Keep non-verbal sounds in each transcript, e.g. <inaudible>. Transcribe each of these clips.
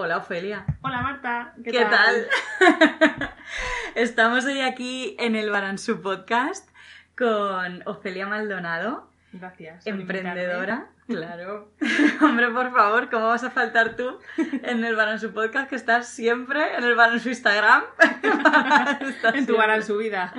Hola, Ofelia. Hola, Marta. ¿Qué, tal? <laughs> Estamos hoy aquí en el Baransú Podcast con Ofelia Maldonado. Gracias. Emprendedora. Claro. <laughs> Hombre, por favor, ¿cómo vas a faltar tú en el Baransú Podcast que estás siempre en el Baransú Instagram? <laughs> en tu Baransú vida.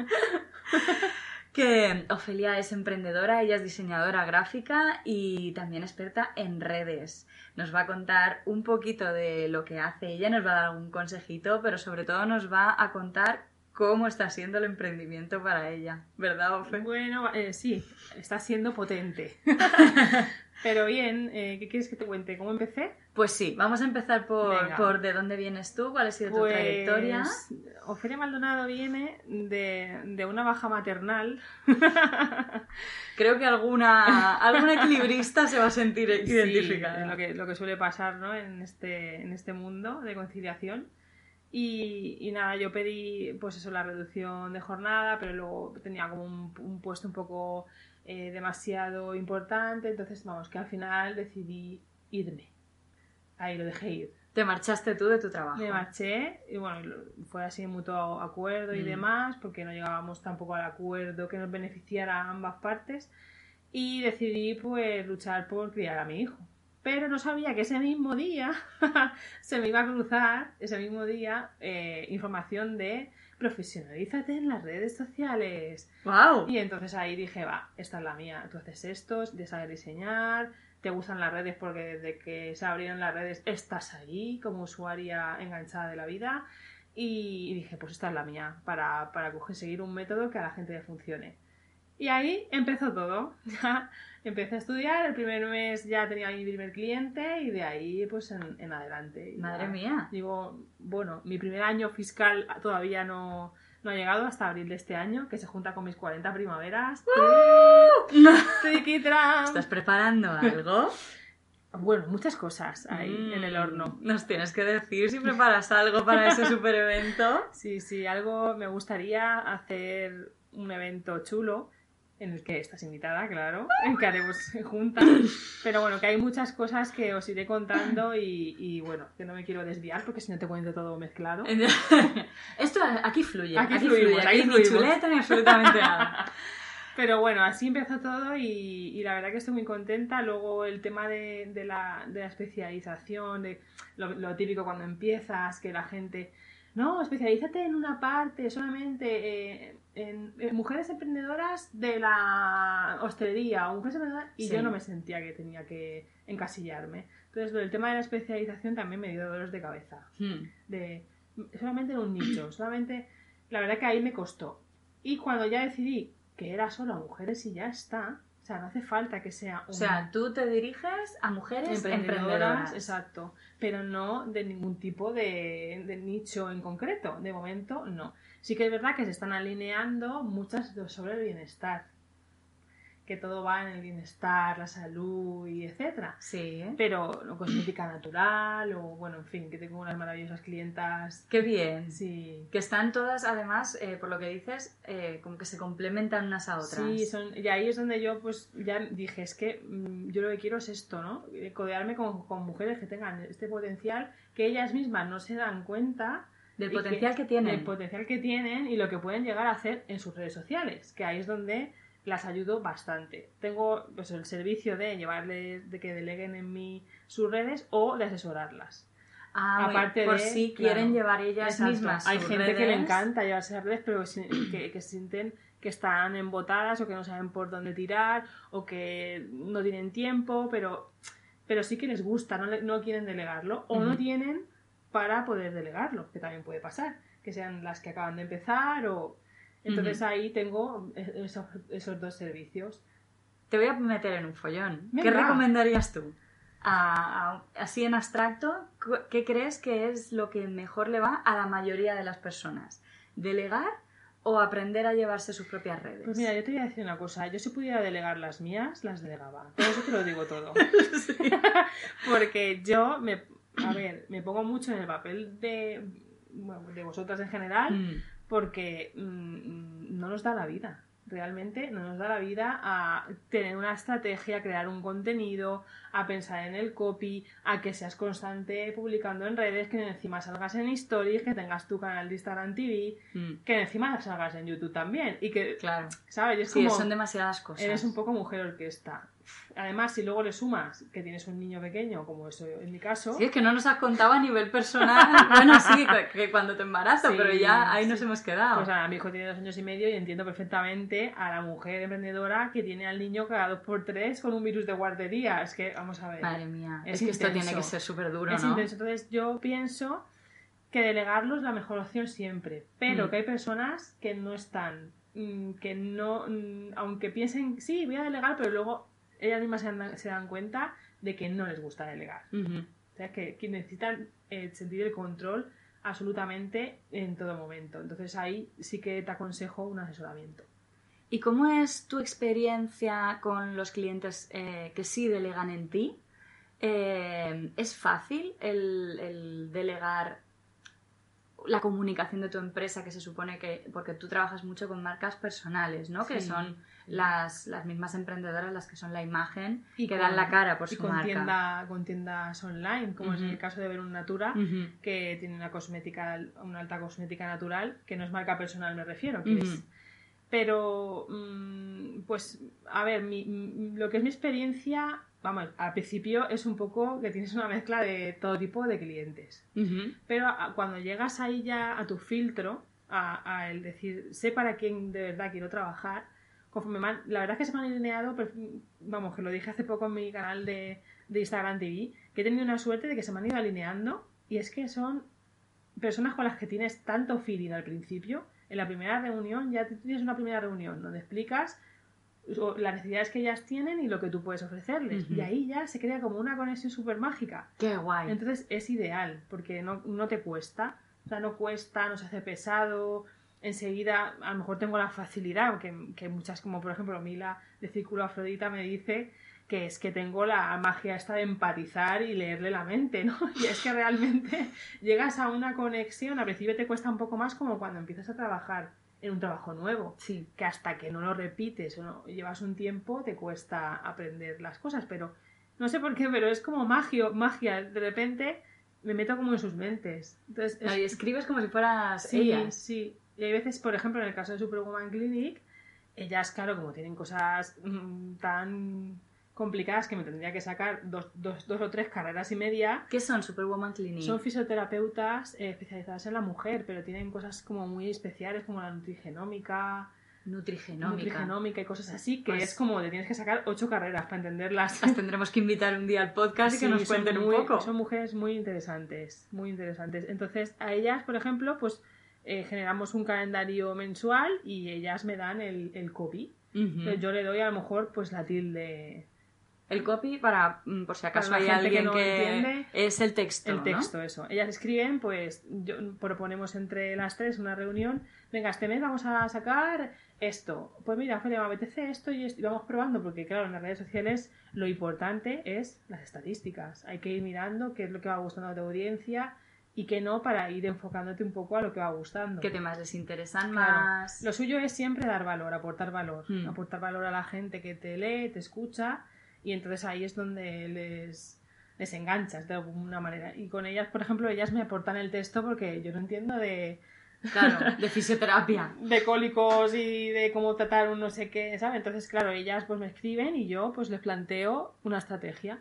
que Ofelia es emprendedora, ella es diseñadora gráfica y también experta en redes. Nos va a contar un poquito de lo que hace ella, nos va a dar algún consejito, pero sobre todo nos va a contar cómo está siendo el emprendimiento para ella, ¿verdad, Ofe? Bueno, eh, sí, está siendo potente. <laughs> Pero bien, eh, ¿qué quieres que te cuente? ¿Cómo empecé? Pues sí, vamos a empezar por, por de dónde vienes tú, cuál ha sido tu Pues, trayectoria. Ofelia Maldonado viene de, de una baja maternal. <laughs> Creo que alguna, alguna equilibrista se va a sentir <laughs> Sí, identificada. lo, que, lo que suele pasar ¿no? en, este, en este mundo de conciliación. Y, y nada, yo pedí pues eso, la reducción de jornada, pero luego tenía como un, un puesto un poco eh, demasiado importante, entonces vamos, que al final decidí irme. Ahí lo dejé ir. Te marchaste tú de tu trabajo. Me marché y bueno, fue así mutuo acuerdo y Mm. demás, porque no llegábamos tampoco al acuerdo que nos beneficiara a ambas partes. Y decidí pues luchar por criar a mi hijo. Pero no sabía que ese mismo día <laughs> se me iba a cruzar, ese mismo día, eh, información de profesionalízate en las redes sociales. ¡Wow! Y entonces ahí dije, va, esta es la mía. Tú haces esto, de saber diseñar, te gustan las redes porque desde que se abrieron las redes estás ahí como usuaria enganchada de la vida. Y, dije, pues esta es la mía, para, para seguir un método que a la gente le funcione. Y ahí empezó todo. <laughs> Empecé a estudiar, el primer mes ya tenía mi primer cliente y de ahí pues en, en adelante. Madre ya- mía. Digo, bueno, mi primer año fiscal todavía no, no ha llegado hasta abril de este año, que se junta con mis 40 primaveras. Tram. ¿Estás preparando algo? <laughs> Bueno, muchas cosas ahí Mm, en el horno. Nos tienes que decir si preparas algo para ese <laughs> super evento. Sí, sí, algo me gustaría hacer un evento chulo en el que estás invitada, claro, en que haremos juntas. Pero bueno, que hay muchas cosas que os iré contando y, y bueno, que no me quiero desviar porque si no te cuento todo mezclado. <laughs> Esto aquí fluye. Aquí Aquí, fluimos, fluye. aquí Aquí ni chuleta ni absolutamente nada. <laughs> Pero bueno, así empezó todo y, y la verdad que estoy muy contenta. Luego el tema de, de la, de la especialización, de lo, lo típico cuando empiezas, que la gente, no, especialízate en una parte, solamente eh, en, en mujeres emprendedoras de la hostelería o mujeres emprendedoras, y Sí. yo no me sentía que tenía que encasillarme. Entonces, del tema de la especialización también me dio dolores de cabeza Hmm. de solamente en un nicho, <clears throat> solamente la verdad que ahí me costó. Y cuando ya decidí que era solo a mujeres y ya está, o sea, no hace falta que sea O sea, tú te diriges a mujeres emprendedoras, emprendedoras. exacto, pero no de ningún tipo de, de nicho en concreto. De momento, no. Sí que es verdad que se están alineando muchas sobre el bienestar, que todo va en el bienestar, la salud y etcétera Sí. ¿eh? pero no cosmética natural o bueno, en fin, que tengo unas maravillosas clientas. Qué bien. Sí. Que están todas, además, eh, por lo que dices, eh, como que se complementan unas a otras. Sí, son, y ahí es donde yo pues ya dije, es que mm, yo lo que quiero es esto, ¿no? Eh, Codearme con, con mujeres que tengan este potencial, que ellas mismas no se dan cuenta Del potencial que, tienen. del potencial que tienen y lo que pueden llegar a hacer en sus redes sociales, que ahí es donde las ayudo bastante. Tengo pues el servicio de llevarles, de que deleguen en mí sus redes o de asesorarlas. Ah, aparte por de- si claro. quieren llevar ellas Exacto. mismas. Hay gente que le encanta llevarse las redes, pero que, que sienten que están embotadas o que no saben por dónde tirar o que no tienen tiempo, pero, pero sí que les gusta, no, le- no quieren delegarlo o no tienen para poder delegarlo, que también puede pasar, que sean las que acaban de empezar o... Entonces ahí tengo esos, esos dos servicios. Te voy a meter en un follón. ¿Qué recomendarías tú? a- a- así en abstracto, ¿qué crees que es lo que mejor le va a la mayoría de las personas? ¿Delegar o aprender a llevarse sus propias redes? Pues mira, yo te voy a decir una cosa. Yo si pudiera delegar las mías, las delegaba. Por eso te lo digo todo. <laughs> <laughs> Porque yo, me, a ver, me pongo mucho en el papel de, bueno, de vosotras en general, Mm. Porque mm, no nos da la vida. Realmente no nos da la vida a tener una estrategia, a crear un contenido, a pensar en el copy, a que seas constante publicando en redes, que encima salgas en stories, que tengas tu canal de Instagram TV, Mm. que encima salgas en YouTube también. Y que, Claro. ¿sabes? Es Sí, como... son demasiadas cosas. Eres un poco mujer orquesta. Además, si luego le sumas que tienes un niño pequeño, como eso en mi caso, Sí, es que no nos has contado a nivel personal. <laughs> bueno, sí, que- cuando te embarazas, Sí, pero ya ahí sí. nos hemos quedado. pues nada, mi hijo tiene dos años y medio y entiendo perfectamente a la mujer emprendedora que tiene al niño cada dos por tres con un virus de guardería. Es que, vamos a ver. Madre mía, es, Es que esto tiene que ser súper duro, es ¿no? intenso. Entonces, yo pienso que delegarlo es la mejor opción siempre. Pero Mm. que hay personas que no están, mm, que no, mm, aunque piensen, sí, voy a delegar, pero luego ellas mismas se dan, se dan cuenta de que no les gusta delegar. O sea, que, que necesitan eh, sentir el control absolutamente en todo momento. Entonces ahí sí que te aconsejo un asesoramiento. ¿Y cómo es tu experiencia con los clientes eh, que sí delegan en ti? Eh, ¿Es fácil el, el delegar la comunicación de tu empresa que se supone que, porque tú trabajas mucho con marcas personales, ¿no? Que son. Las, las mismas emprendedoras las que son la imagen y Y que con- dan la cara por y su con, marca. tienda, con tiendas online, como es Ujú. el caso de Verun Natura, Ujú. que tiene una cosmética, una alta cosmética natural, que no es marca personal, me refiero, que Ujú. es. Pero, mm, pues, a ver, mi- mi- lo que es mi experiencia, vamos, al principio es un poco que tienes una mezcla de todo tipo de clientes. Ujú. Pero a- cuando llegas ahí ya a tu filtro, a, a el decir, sé para quién de verdad quiero trabajar, conforme la verdad es que se me han alineado, per- vamos, que lo dije hace poco en mi canal de, de Instagram TV, que he tenido una suerte de que se me han ido alineando y es que son personas con las que tienes tanto feeling al principio. En la primera reunión ya tienes una primera reunión donde explicas las necesidades que ellas tienen y lo que tú puedes ofrecerles. Y ahí ya se crea como una conexión súper mágica. Qué guay. Entonces es ideal, porque no, no te cuesta. O sea, no cuesta, no se hace pesado. Enseguida, a lo mejor tengo la facilidad, que, que muchas, como por ejemplo Mila de Círculo Afrodita me dice que es que tengo la magia esta de empatizar y leerle la mente, ¿no? <laughs> Y es que realmente <laughs> llegas a una conexión, al principio te cuesta un poco más como cuando empiezas a trabajar en un trabajo nuevo Sí. que hasta que no lo repites o no llevas un tiempo te cuesta aprender las cosas, pero no sé por qué, pero es como magio, magia, de repente me meto como en sus mentes. Entonces, es- Y escribes como si fueras sí, ellas. sí. Y hay veces, por ejemplo, en el caso de Superwoman Clinic, ellas, claro, como tienen cosas mm, tan complicadas que me tendría que sacar dos, dos, dos o tres carreras y media, ¿Qué son Superwoman Clinic? son fisioterapeutas eh, especializadas en la mujer, pero tienen cosas como muy especiales como la nutrigenómica, Nutrigenómica. nutrigenómica y cosas así, que Pues- es como te tienes que sacar ocho carreras para entenderlas. Las tendremos que invitar un día al podcast y que nos cuenten muy- un poco. Son mujeres muy interesantes, muy interesantes. Entonces, a ellas, por ejemplo, pues eh, generamos un calendario mensual y ellas me dan el, el copy. Entonces, yo le doy a lo mejor pues la tilde, El copy, para, mm, por si acaso hay que alguien no que, entiende, es el texto, el ¿no? texto, eso. Ellas escriben, pues yo, proponemos entre las tres una reunión. Venga, este mes vamos a sacar esto. Pues mira, Ophelia, me apetece esto y esto. Y vamos probando, porque claro, en las redes sociales lo importante es las estadísticas. Hay que ir mirando qué es lo que va gustando a tu audiencia y qué no para ir enfocándote un poco a lo que va gustando. ¿Qué temas les interesan Claro. más? Lo suyo es siempre dar valor, aportar valor. Hmm. Aportar valor a la gente que te lee, te escucha y entonces ahí es donde les, les enganchas de alguna manera. Y con ellas, por ejemplo, ellas me aportan el texto porque yo no entiendo de, Claro, de fisioterapia. de cólicos y de cómo tratar un no sé qué, ¿sabes? Entonces, claro, ellas pues me escriben y yo pues les planteo una estrategia.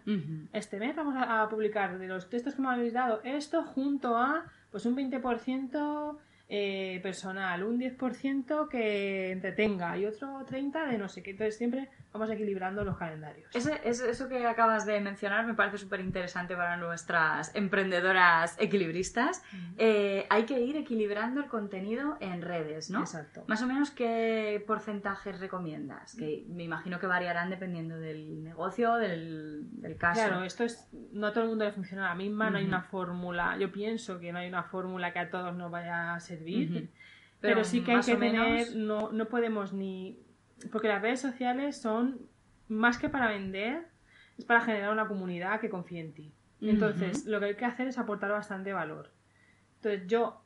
Este mes vamos a, a publicar de los textos que me habéis dado esto junto a pues un 20% eh, personal, un 10% que entretenga y otro 30% de no sé qué. Entonces siempre vamos equilibrando los calendarios. Ese- eso que acabas de mencionar me parece súper interesante para nuestras emprendedoras equilibristas. Eh, hay que ir equilibrando el contenido en redes, ¿no? Exacto. Más o menos, ¿qué porcentajes recomiendas? Que me imagino que variarán dependiendo del negocio, del, del caso. Claro, esto es. No a todo el mundo le funciona a la misma, no hay una fórmula. Yo pienso que no hay una fórmula que a todos nos vaya a servir. Ujú. Pero, sí que hay que menos- tener. No, no podemos ni. Porque las redes sociales son más que para vender, es para generar una comunidad que confíe en ti. Entonces, lo que hay que hacer es aportar bastante valor. Entonces, yo,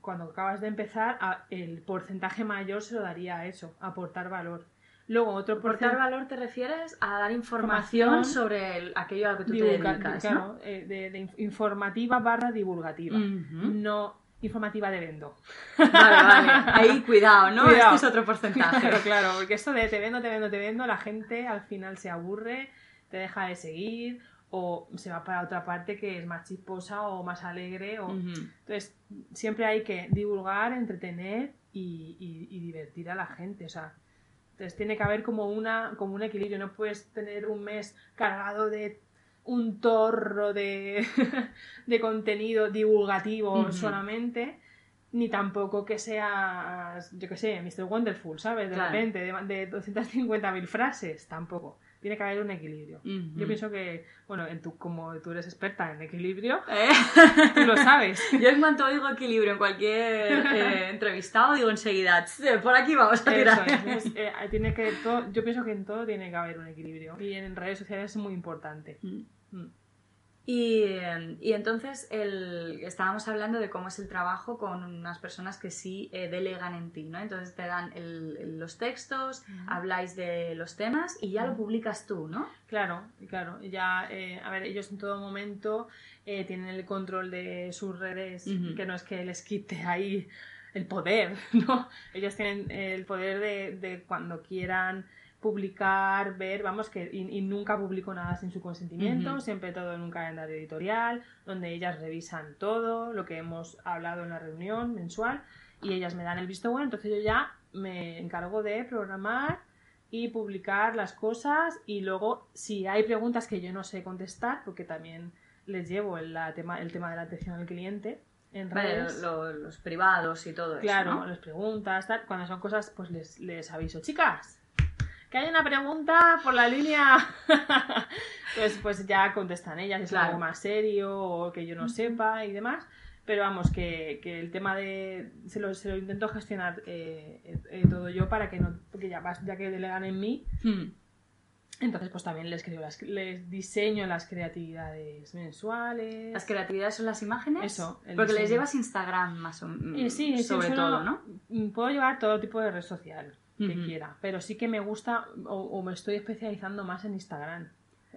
cuando acabas de empezar, a- el porcentaje mayor se lo daría a eso, aportar valor. Luego, otro Aportar porcentaje. valor te refieres a dar información, Información sobre el- aquello a lo que tú divulga- te dedicas, claro, eh, de, de inf- informativa barra divulgativa. ¿no? No informativa de vendo. Vale, vale. Ahí <laughs> cuidado, ¿no? Cuidado. Este es otro porcentaje. Claro, claro, porque esto de te vendo, te vendo, te vendo, la gente al final se aburre, te deja de seguir o se va para otra parte que es más chisposa o más alegre. O... Entonces, siempre hay que divulgar, entretener y, y- y divertir a la gente. O sea, entonces tiene que haber como, una, como un equilibrio. No puedes tener un mes cargado de un torro de, <laughs> de contenido divulgativo solamente, ni tampoco que seas, yo qué sé, Mr. Wonderful, ¿sabes? De Claro. repente, de, de 250.000 frases, tampoco. Tiene que haber un equilibrio. Yo pienso que, bueno, en tu, como tú eres experta en equilibrio, Eh, tú lo sabes. <laughs> Yo en cuanto oigo equilibrio en cualquier eh, entrevistado, digo enseguida, "Tss, por aquí vamos a tirar. es, <laughs> eh, tiene que todo- yo pienso que en todo tiene que haber un equilibrio. Y en redes sociales es muy importante. Mm. Mm. Y, y entonces el, estábamos hablando de cómo es el trabajo con unas personas que sí eh, delegan en ti, ¿no? Entonces te dan el- los textos, habláis de los temas y ya lo publicas tú, ¿no? Claro, claro. Ya, eh, a ver, ellos en todo momento eh, tienen el control de sus redes, que no es que les quite ahí el poder, <laughs> ¿no? Ellos tienen el poder de, de cuando quieran publicar, ver, vamos, que y, y nunca publico nada sin su consentimiento, siempre todo en un calendario editorial, donde ellas revisan todo lo que hemos hablado en la reunión mensual y ellas me dan el visto bueno, entonces yo ya me encargo de programar y publicar las cosas y luego si hay preguntas que yo no sé contestar, porque también les llevo el, la tema, el tema de la atención al cliente en Vale, redes. lo- los privados y todo Claro, eso, ¿no? les preguntas, tal. Cuando son cosas, pues les, les aviso. Chicas, que hay una pregunta por la línea. <laughs> pues, pues ya contestan ellas, si es Claro. algo más serio o que yo no sepa y demás. Pero vamos, que, que el tema de. Se lo, se lo intento gestionar eh, eh, eh, todo yo para que no. Porque ya, ya que delegan en mí, Hmm. entonces pues también les creo las, les diseño las creatividades mensuales. Las creatividades son las imágenes. Eso, Porque les llevas Instagram más o menos. Sí, sobre todo, ¿no? Puedo llevar todo tipo de red social que quiera, pero sí que me gusta o, o me estoy especializando más en Instagram.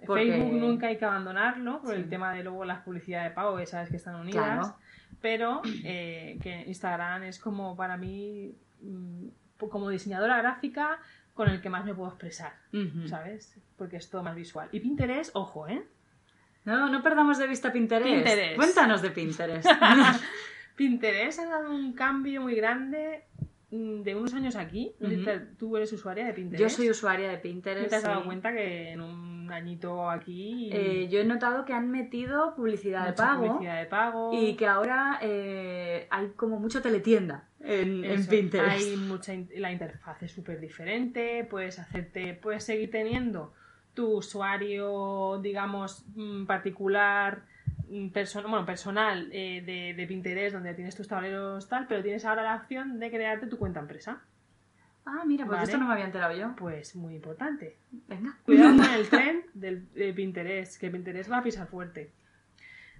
Porque- Facebook nunca hay que abandonarlo por Sí. el tema de luego las publicidades de pago, que sabes que están unidas. Claro. Pero eh, que Instagram es como para mí, mm, como diseñadora gráfica, con el que más me puedo expresar. ¿sabes? Porque es todo más visual. Y Pinterest, ojo, ¿eh? No, no perdamos de vista Pinterest. Pinterest. Cuéntanos de Pinterest. <laughs> Pinterest ha dado un cambio muy grande de unos años aquí. Te- Tú eres usuaria de Pinterest. Yo soy usuaria de ¿No Pinterest. te has dado sí. cuenta que en un añito aquí Eh, yo he notado que han metido publicidad de pago publicidad de pago y que ahora eh, hay como mucho teletienda en, Pinterest. Hay mucha in- la interfaz es súper diferente, puedes hacerte, puedes seguir teniendo tu usuario, digamos, mm, particular, mm, perso- bueno, personal eh, de, de Pinterest, donde tienes tus tableros tal, pero tienes ahora la opción de crearte tu cuenta empresa. Ah, mira, pues Vale. esto no me había enterado yo. Pues muy importante. Venga. Cuidado con <laughs> el tren del, de Pinterest, que Pinterest va a pisar fuerte.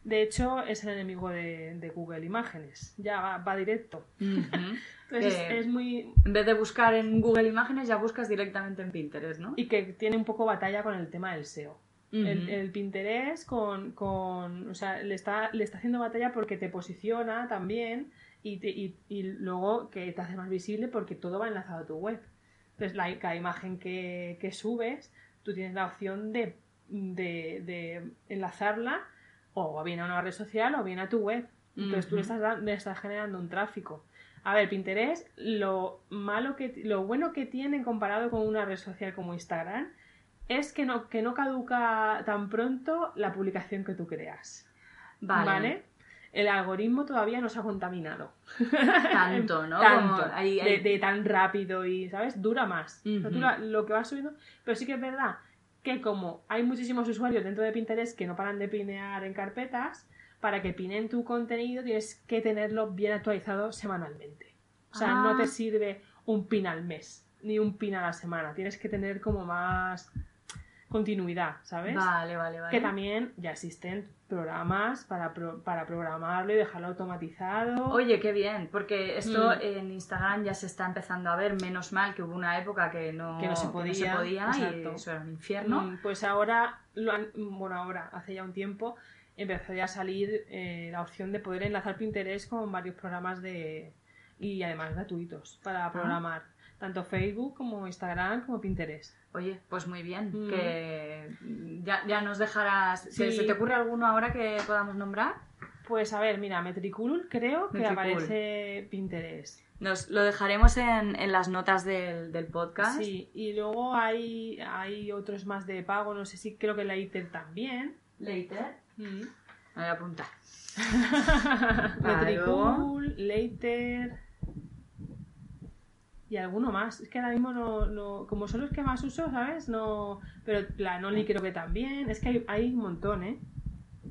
De hecho, es el enemigo de, de Google Imágenes. Ya va, va directo. <laughs> Entonces Eh, es, es muy... En vez de buscar en Google Imágenes, ya buscas directamente en Pinterest, ¿no? Y que tiene un poco batalla con el tema del SEO. El, Pinterest con, con... O sea, le está, le está haciendo batalla porque te posiciona también y, te- y, y luego que te hace más visible porque todo va enlazado a tu web. Entonces, la, cada imagen que, que subes, tú tienes la opción de, de, de enlazarla o bien a una red social o bien a tu web. Entonces tú le estás, le estás generando un tráfico. A ver, Pinterest, lo malo que lo bueno que tiene comparado con una red social como Instagram es que no, que no caduca tan pronto la publicación que tú creas. Vale. El algoritmo todavía no se ha contaminado. Tanto, <laughs> ¿no? Tanto, Como de, tan rápido y, ¿sabes? Dura más. La- lo que vas subiendo. Pero sí que es verdad que como hay muchísimos usuarios dentro de Pinterest que no paran de pinear en carpetas, para que pinen tu contenido tienes que tenerlo bien actualizado semanalmente. O sea, no Ah. te sirve un pin al mes, ni un pin a la semana. Tienes que tener como más continuidad, ¿sabes? Vale, vale, vale. Que también ya existen programas para, pro- para programarlo y dejarlo automatizado. Oye, qué bien, porque esto Mm. en Instagram ya se está empezando a ver, menos mal que hubo una época que no, Que no se podía, podía exacto. y eso era un infierno. Mm, Pues ahora, lo han- bueno, ahora, hace ya un tiempo, empezó ya a salir eh, la opción de poder enlazar Pinterest con varios programas de y además gratuitos Ah. para programar. Tanto Facebook como Instagram como Pinterest. Oye, pues muy bien, Mm. que ya, ya nos dejarás... ¿Se, Sí. se te ocurre alguno ahora que podamos nombrar? Pues a ver, mira, Metricool creo que Metricool. aparece Pinterest. Nos lo dejaremos en, en las notas del, del podcast. Sí, y luego hay, hay otros más de pago, no sé si creo que Later también. Later. Mm. Voy a apuntar. <laughs> Metricool, Later y alguno más. Es que ahora mismo no, no- como son los que más uso, ¿sabes? No, pero Planoli creo que también. Es que hay, hay un montón, ¿eh?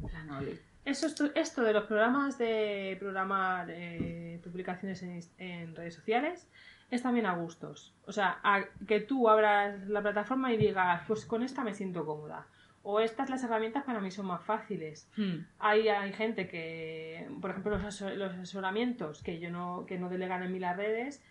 Planoli. Eso, esto, esto de los programas de programar eh, publicaciones en, en redes sociales es también a gustos. O sea, a que tú abras la plataforma y digas, pues con esta me siento cómoda. O estas las herramientas para mí son más fáciles. Hmm. Hay, hay gente que, por ejemplo, los, los asesoramientos que yo no, que no delegan en mí las redes,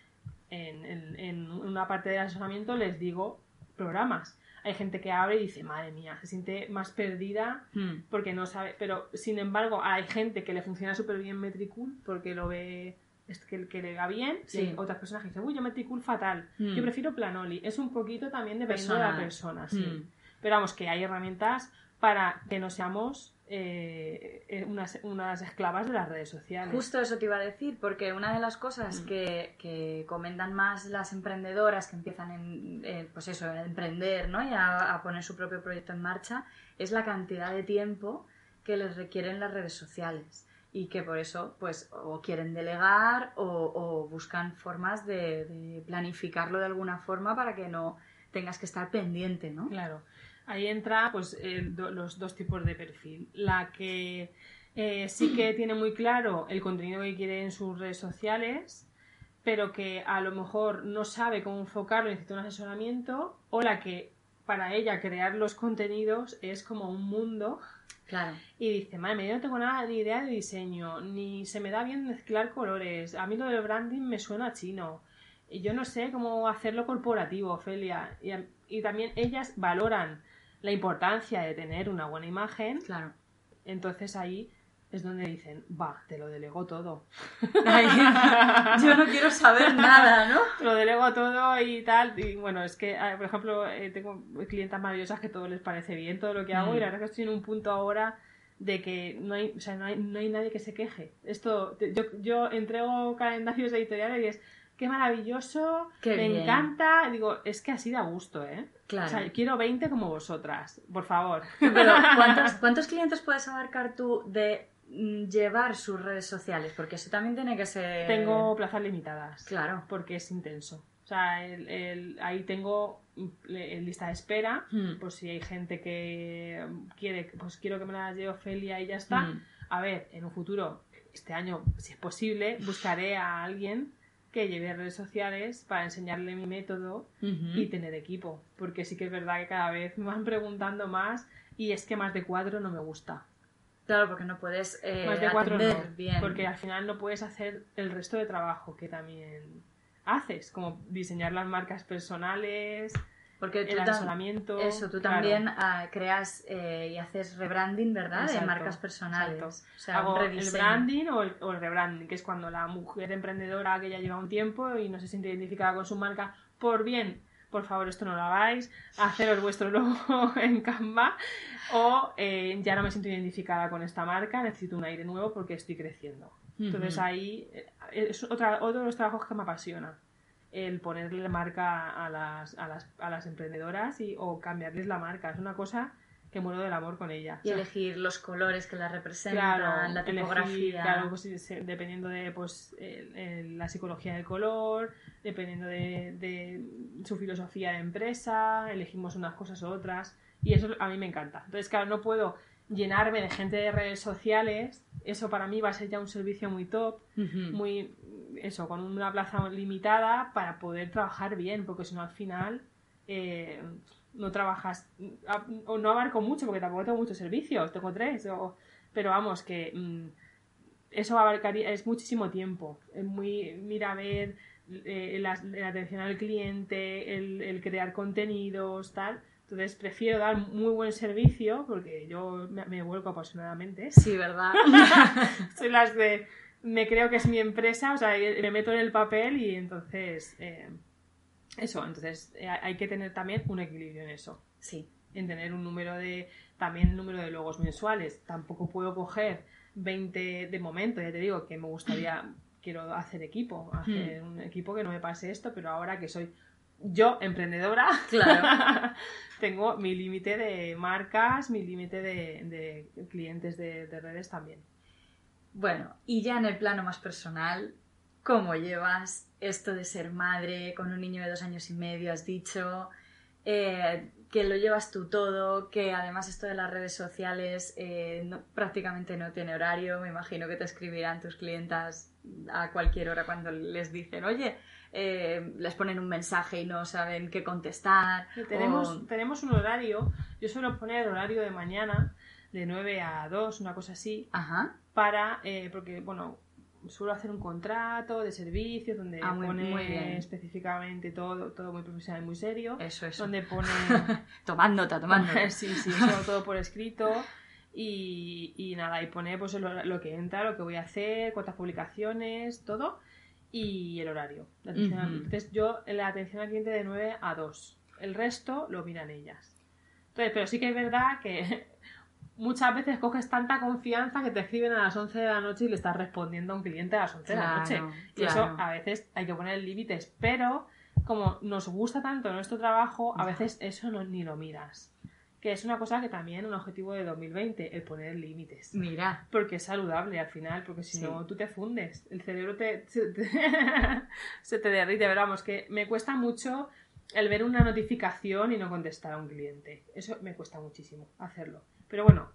en, en- en una parte del asesoramiento les digo programas. Hay gente que abre y dice, madre mía, se siente más perdida Hmm. porque no sabe. Pero, sin embargo, hay gente que le funciona súper bien Metricool porque lo ve es que, que le va bien. Sí. Y otras personas que dicen, uy, yo Metricool fatal. Mm. Yo prefiero Planoli. Es un poquito también dependiendo de la persona, sí. Mm. Pero vamos, que hay herramientas para que no seamos eh, eh, unas, unas esclavas de las redes sociales. Justo eso te iba a decir, porque una de las cosas Mm. que, que comentan más las emprendedoras que empiezan en, eh, pues eso, a emprender ¿no? y a, a poner su propio proyecto en marcha es la cantidad de tiempo que les requieren las redes sociales y que por eso pues o quieren delegar o, o buscan formas de, de planificarlo de alguna forma para que no tengas que estar pendiente, ¿no? Claro. Ahí entra pues do- los dos tipos de perfil. La que eh, sí que tiene muy claro el contenido que quiere en sus redes sociales, pero que a lo mejor no sabe cómo enfocarlo, necesita un asesoramiento, o la que para ella crear los contenidos es como un mundo Claro. y dice, madre mía, yo no tengo nada ni idea de diseño, ni se me da bien mezclar colores, a mí lo del branding me suena chino, yo no sé cómo hacerlo corporativo, Ofelia, y, y también ellas valoran la importancia de tener una buena imagen, Claro. entonces ahí es donde dicen, va, te lo delego todo. Ay, <laughs> yo no quiero saber nada, ¿no? Te lo delego todo y tal. Y bueno, es que, eh, por ejemplo, eh, tengo clientas maravillosas que todo les parece bien, todo lo que hago, Mm. y la verdad es que estoy en un punto ahora de que no hay, o sea, no hay, no hay nadie que se queje. Esto, yo, yo entrego calendarios editoriales y es, qué maravilloso, Qué me bien. encanta. Digo, es que así da gusto, ¿eh? Claro. O sea, quiero 20 como vosotras, por favor. Pero, <laughs> ¿cuántos, cuántos clientes puedes abarcar tú de mm, llevar sus redes sociales? Porque eso también tiene que ser... Tengo plazas limitadas. Claro. Porque es intenso. O sea, el- el- ahí tengo mm, le- lista de espera. Mm. Por si hay gente que quiere, pues quiero que me la lleve Ofelia y ya está. Mm. A ver, en un futuro, este año, si es posible, buscaré a alguien que lleve redes sociales para enseñarle mi método y tener equipo. Porque sí que es verdad que cada vez me van preguntando más y es que más de cuatro no me gusta. Claro, porque no puedes eh, Más de cuatro no, bien. porque al final no puedes hacer el resto de trabajo que también haces, como diseñar las marcas personales, Porque el tú. Eso, tú claro. también ah, creas eh, y haces rebranding, ¿verdad? de Exacto, marcas personales. exacto. O sea, Hago el branding o el, o el rebranding, que es cuando la mujer emprendedora que ya lleva un tiempo y no se siente identificada con su marca por bien por favor esto no lo hagáis, haceros vuestro <laughs> logo en Canva o eh, ya no me siento identificada con esta marca, necesito un aire nuevo porque estoy creciendo. Entonces ahí eh, es otra, otro de los trabajos que me apasiona, el ponerle marca a las, a las, a las emprendedoras y, o cambiarles la marca. Es una cosa que muero del amor con ella. Y O sea, elegir los colores que la representan, la elegir, tipografía. claro, pues, dependiendo de pues, el- el- la psicología del color, dependiendo de, de su filosofía de empresa, elegimos unas cosas u otras. Y eso a mí me encanta. Entonces, claro, no puedo llenarme de gente de redes sociales. Eso para mí va a ser ya un servicio muy top, muy eso, con una plaza limitada para poder trabajar bien, porque si no al final eh, no trabajas a- o no abarco mucho, porque tampoco tengo muchos servicios, tengo tres, o- pero vamos, que mm, eso abarcaría, es muchísimo tiempo, es muy, mira a ver eh, la, la atención al cliente, el, el crear contenidos, tal. Entonces prefiero dar muy buen servicio porque yo me, me vuelco apasionadamente. Sí, ¿verdad? <laughs> Soy las de. Me creo que es mi empresa, o sea, me meto en el papel y entonces. eh, eso, entonces eh, hay que tener también un equilibrio en eso. sí. En tener un número de. También un número de logos mensuales. Tampoco puedo coger 20 de momento, ya te digo que me gustaría. <clears throat> Quiero hacer equipo, hacer un equipo que no me pase esto, pero ahora que soy yo emprendedora, Claro. <laughs> tengo mi límite de marcas, mi límite de, de clientes de, de redes también. Bueno, y ya en el plano más personal, ¿cómo llevas esto de ser madre con un niño de dos años y medio? Has dicho eh, que lo llevas tú todo, que además esto de las redes sociales eh, no- prácticamente no tiene horario. Me imagino que te escribirán tus clientas a cualquier hora cuando les dicen, oye, eh, les ponen un mensaje y no saben qué contestar. Tenemos, o- tenemos un horario, yo suelo poner el horario de mañana, de 9 a 2, una cosa así, Ajá. Para, eh, porque, bueno, suelo hacer un contrato de servicios donde Ah, muy- pone muy específicamente todo, todo muy profesional y muy serio, Eso, eso. donde pone... <laughs> Tomad nota, tomad <laughs> nota. sí, sí, eso todo por escrito. Y, y nada, y pone pues lo, lo que entra, lo que voy a hacer, cuántas publicaciones, todo. Y el horario. La. Entonces yo la atención al cliente de 9 a 2. El resto lo miran ellas. Entonces, pero sí que es verdad que muchas veces coges tanta confianza que te escriben a las 11 de la noche y le estás respondiendo a un cliente a las 11 de la noche. Claro, Y eso a veces hay que poner límites, pero como nos gusta tanto nuestro trabajo, a veces eso no, ni lo miras. Que es una cosa que también un objetivo de 2020, el poner límites. Mira, Porque es saludable al final, porque si Sí. no tú te fundes, el cerebro te, se, te, <laughs> se te derrite. Pero vamos, que me cuesta mucho el ver una notificación y no contestar a un cliente. Eso me cuesta muchísimo hacerlo. Pero bueno,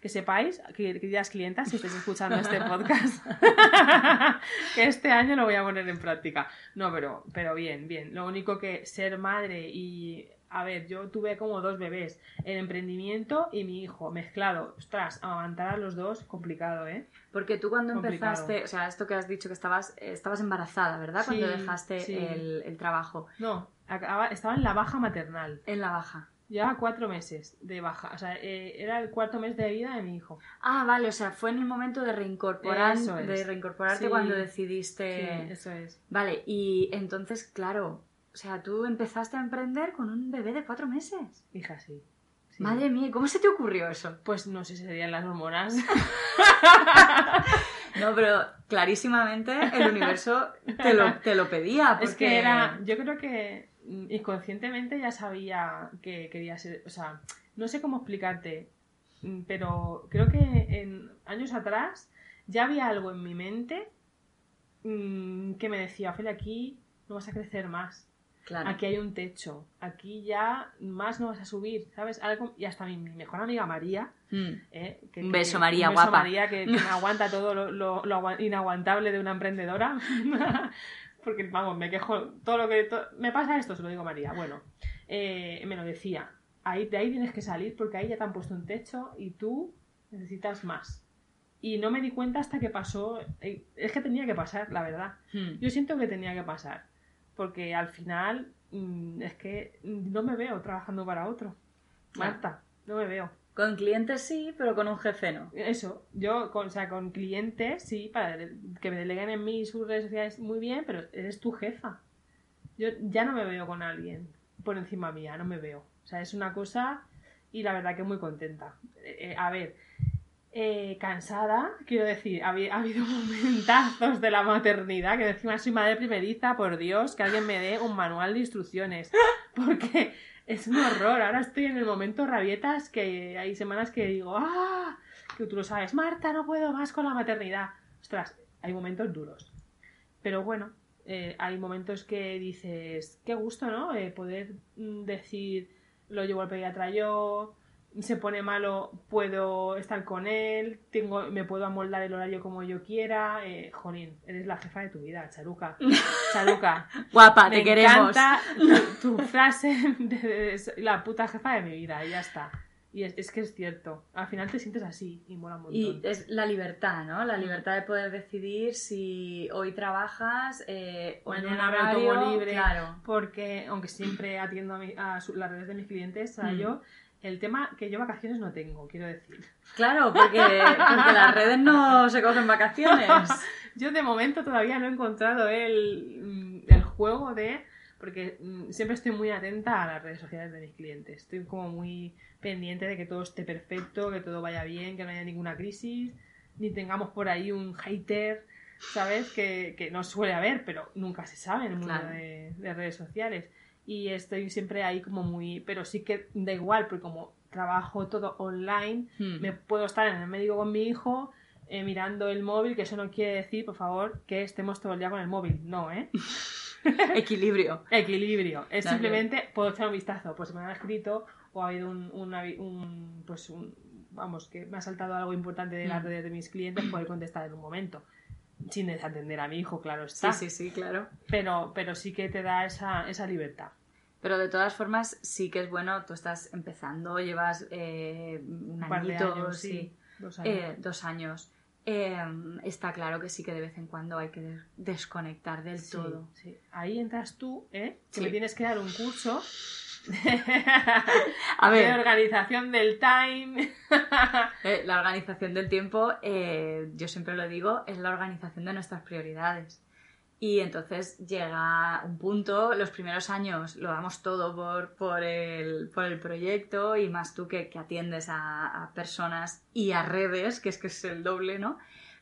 que sepáis, que- queridas clientas, si estáis escuchando este <laughs> podcast, <laughs> que este año lo voy a poner en práctica. No, pero, pero bien, bien. Lo único que ser madre y... A ver, yo tuve como dos bebés, el emprendimiento y mi hijo mezclado. Ostras, amamantar a los dos, complicado, ¿eh? Porque tú cuando Complicado. empezaste, o sea, esto que has dicho que estabas, estabas embarazada, ¿verdad? Sí, cuando dejaste sí. el, el trabajo No, estaba en la baja maternal. en la baja. Llevaba cuatro meses de baja. O sea, eh, era el cuarto mes de vida de mi hijo. Ah, vale, o sea, fue en el momento de reincorporar, Eso es. de reincorporarte Sí. cuando Sí, decidiste. eso es. Vale, y entonces, claro, o sea, tú empezaste a emprender con un bebé de cuatro meses. Hija, sí. Sí. Madre mía, ¿cómo se te ocurrió eso? Pues no sé si serían las hormonas. <laughs> No, pero clarísimamente el universo te lo, te lo pedía. Porque... <laughs> Es que era, yo creo que mm, inconscientemente ya sabía que quería ser, o sea, no sé cómo explicarte, mm, pero creo que en años atrás ya había algo en mi mente mm, que me decía, Ophelia, aquí no vas a crecer más, Claro. aquí hay un techo, aquí ya más no vas a subir, ¿sabes? Algo, y hasta mi, mi mejor amiga María, Mm. ¿eh? Que- Un beso, que- María, un beso, guapa. María, que, que me aguanta todo lo, lo- lo agua- inaguantable de una emprendedora. <laughs> Porque, vamos, me quejo, todo lo que... to- me pasa esto, se lo digo a María. Bueno, eh, me lo decía. Ahí, de ahí tienes que salir porque ahí ya te han puesto un techo y tú necesitas más. Y no me di cuenta hasta que pasó... eh, Es que tenía que pasar, la verdad. Mm. Yo siento que tenía que pasar. Porque al final mm, es que no me veo trabajando para otro. Marta, no me veo. Con clientes sí, pero con un jefe no. Eso, yo con, o sea, con clientes, sí, para que me deleguen en mí sus redes sociales muy bien, pero eres tu jefa. Yo ya no me veo con alguien por encima mía, no me veo. O sea, es una cosa y la verdad que muy contenta. Eh, a ver, eh, cansada, quiero decir, ha, ha, habido <laughs> momentazos de la maternidad que encima soy madre primeriza, por Dios, que alguien me dé un manual de instrucciones, porque es un horror. Ahora estoy en el momento rabietas que hay semanas que digo, ¡ah! Que tú lo sabes, Marta, no puedo más con la maternidad. Ostras, hay momentos duros. Pero bueno, eh, hay momentos que dices, qué gusto, ¿no? Eh, poder mm, decir, lo llevo al pediatra yo, se pone malo, puedo estar con él, tengo, me puedo amoldar el horario como yo quiera. Eh, Jolín, eres la jefa de tu vida, Charuca. <laughs> Charuca. Guapa, te queremos. encanta tu, frase <laughs> de, la puta jefa de mi vida, y ya está. Y es, que es cierto. Al final te sientes así y mola un montón. Y es la libertad, ¿no? La libertad de poder decidir si hoy trabajas eh, o en un horario libre. Claro. Porque, aunque siempre atiendo a, las redes de mis clientes, a mm. yo el tema que yo vacaciones no tengo, quiero decir. Claro, porque, las redes no se cogen vacaciones. <laughs> yo de momento todavía no he encontrado el, mm, el juego de... Porque mm, siempre estoy muy atenta a las redes sociales de mis clientes. Estoy como muy pendiente de que todo esté perfecto, que todo vaya bien, que no haya ninguna crisis, ni tengamos por ahí un hater, ¿sabes? Que, que no suele haber, pero nunca se sabe en el mundo de, de redes sociales y estoy siempre ahí como muy... Pero sí que da igual, porque como trabajo todo online, hmm. me puedo estar en el médico con mi hijo eh, mirando el móvil, que eso no quiere decir, por favor, que estemos todo el día con el móvil. No, ¿eh? <laughs> Equilibrio. Equilibrio. Es simplemente, puedo echar un vistazo, pues me han escrito o ha habido un, un, pues un, vamos, que me ha saltado algo importante de las hmm. redes de mis clientes, poder contestar en un momento sin desatender a mi hijo, claro está. Sí, sí, sí, claro. Pero, pero sí que te da esa, esa libertad. Pero de todas formas, sí que es bueno, tú estás empezando, llevas eh, un, añito, sí, dos años. Eh, dos años. Em, está claro que sí que de vez en cuando hay que desconectar del todo. Sí. Ahí entras tú, ¿eh? Que me tienes que dar un curso <laughs> A ver. De organización del time. <laughs> Eh, la organización del tiempo, eh, yo siempre lo digo, es la organización de nuestras prioridades. Y entonces llega un punto, los primeros años lo damos todo por, por, el, por el proyecto y más tú que, que atiendes a, a, personas y a redes, que es que es el doble, ¿no?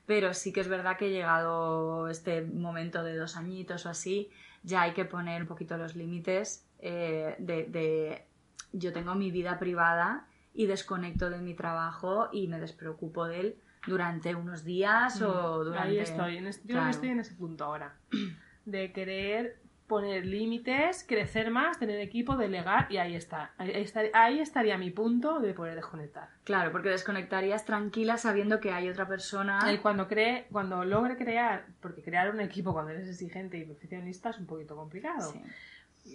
Pero sí que es verdad que llegado este momento de dos añitos o así, ya hay que poner un poquito los límites eh, de, yo tengo mi vida privada y desconecto de mi trabajo y me despreocupo de él durante unos días o mm, durante... Ahí estoy, yo estoy en ese punto ahora, de querer poner límites, crecer más, tener equipo, delegar y ahí está. Ahí, estaría mi punto de poder desconectar. Claro, porque desconectarías tranquila sabiendo que hay otra persona. Y cuando cree, cuando logre crear, porque crear un equipo cuando eres exigente y perfeccionista es un poquito complicado. Sí.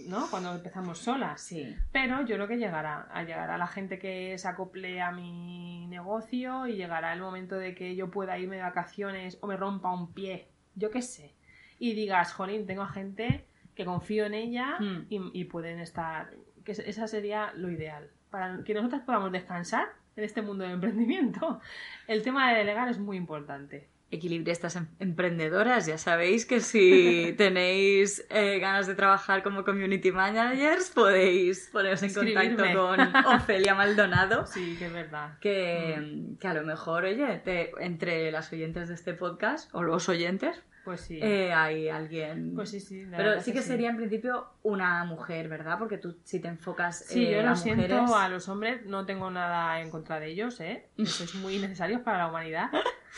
¿No? Cuando empezamos solas. Sí. Pero yo creo que llegará, a llegar a la gente que se acople a mi negocio y llegará el momento de que yo pueda irme de vacaciones o me rompa un pie, yo qué sé. Y digas, jolín, tengo a gente que confío en ella hmm. y, pueden estar. que esa sería lo ideal. Para que nosotras podamos descansar en este mundo de emprendimiento, el tema de delegar es muy importante equilibristas em-, emprendedoras, ya sabéis que si <laughs> tenéis eh, ganas de trabajar como community managers, podéis poneros en contacto con <laughs> Ofelia Maldonado. Sí, que es verdad. Que, mm. que a lo mejor, oye, entre las oyentes de este podcast, o los oyentes, pues sí. Eh, hay alguien. Pues sí, sí. Pero sí que, sería en principio una mujer, ¿verdad? Porque tú si te enfocas. Sí, yo eh, lo siento a los hombres, no tengo nada en contra de ellos, ¿eh? es muy necesario para la humanidad.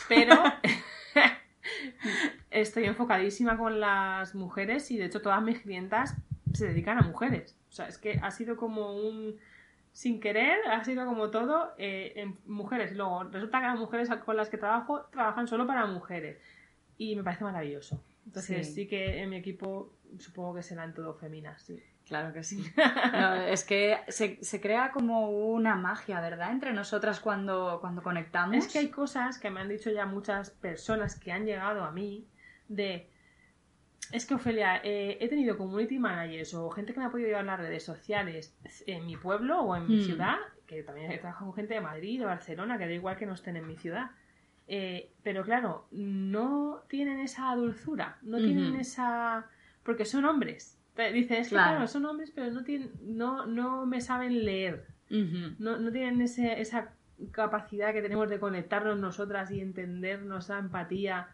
Pero <laughs> estoy enfocadísima con las mujeres y de hecho todas mis clientas se dedican a mujeres. O sea, es que ha sido como un sin querer, ha sido como todo eh, en mujeres. Luego, resulta que las mujeres con las que trabajo trabajan solo para mujeres. Y me parece maravilloso. Entonces, sí, que en mi equipo supongo que serán todo feminas, sí. Claro que sí. <laughs> es que se, crea como una magia, ¿verdad? Entre nosotras cuando, cuando conectamos. Es que hay cosas que me han dicho ya muchas personas que han llegado a mí de... Es que, Ofelia, eh, he tenido community managers o gente que me ha podido llevar las redes sociales en mi pueblo o en mi hmm. ciudad, que también he trabajado con gente de Madrid, de Barcelona, que da igual que no estén en mi ciudad. Eh, pero claro, no tienen esa dulzura, no tienen esa... porque son hombres dicen, es que Claro. claro, son hombres, pero no, tienen, no, no me saben leer. No, no tienen ese, esa capacidad que tenemos de conectarnos nosotras y entendernos, esa empatía.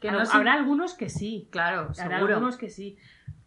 Que Al- no sin- Habrá algunos que sí. Claro, Habrá seguro. algunos que sí.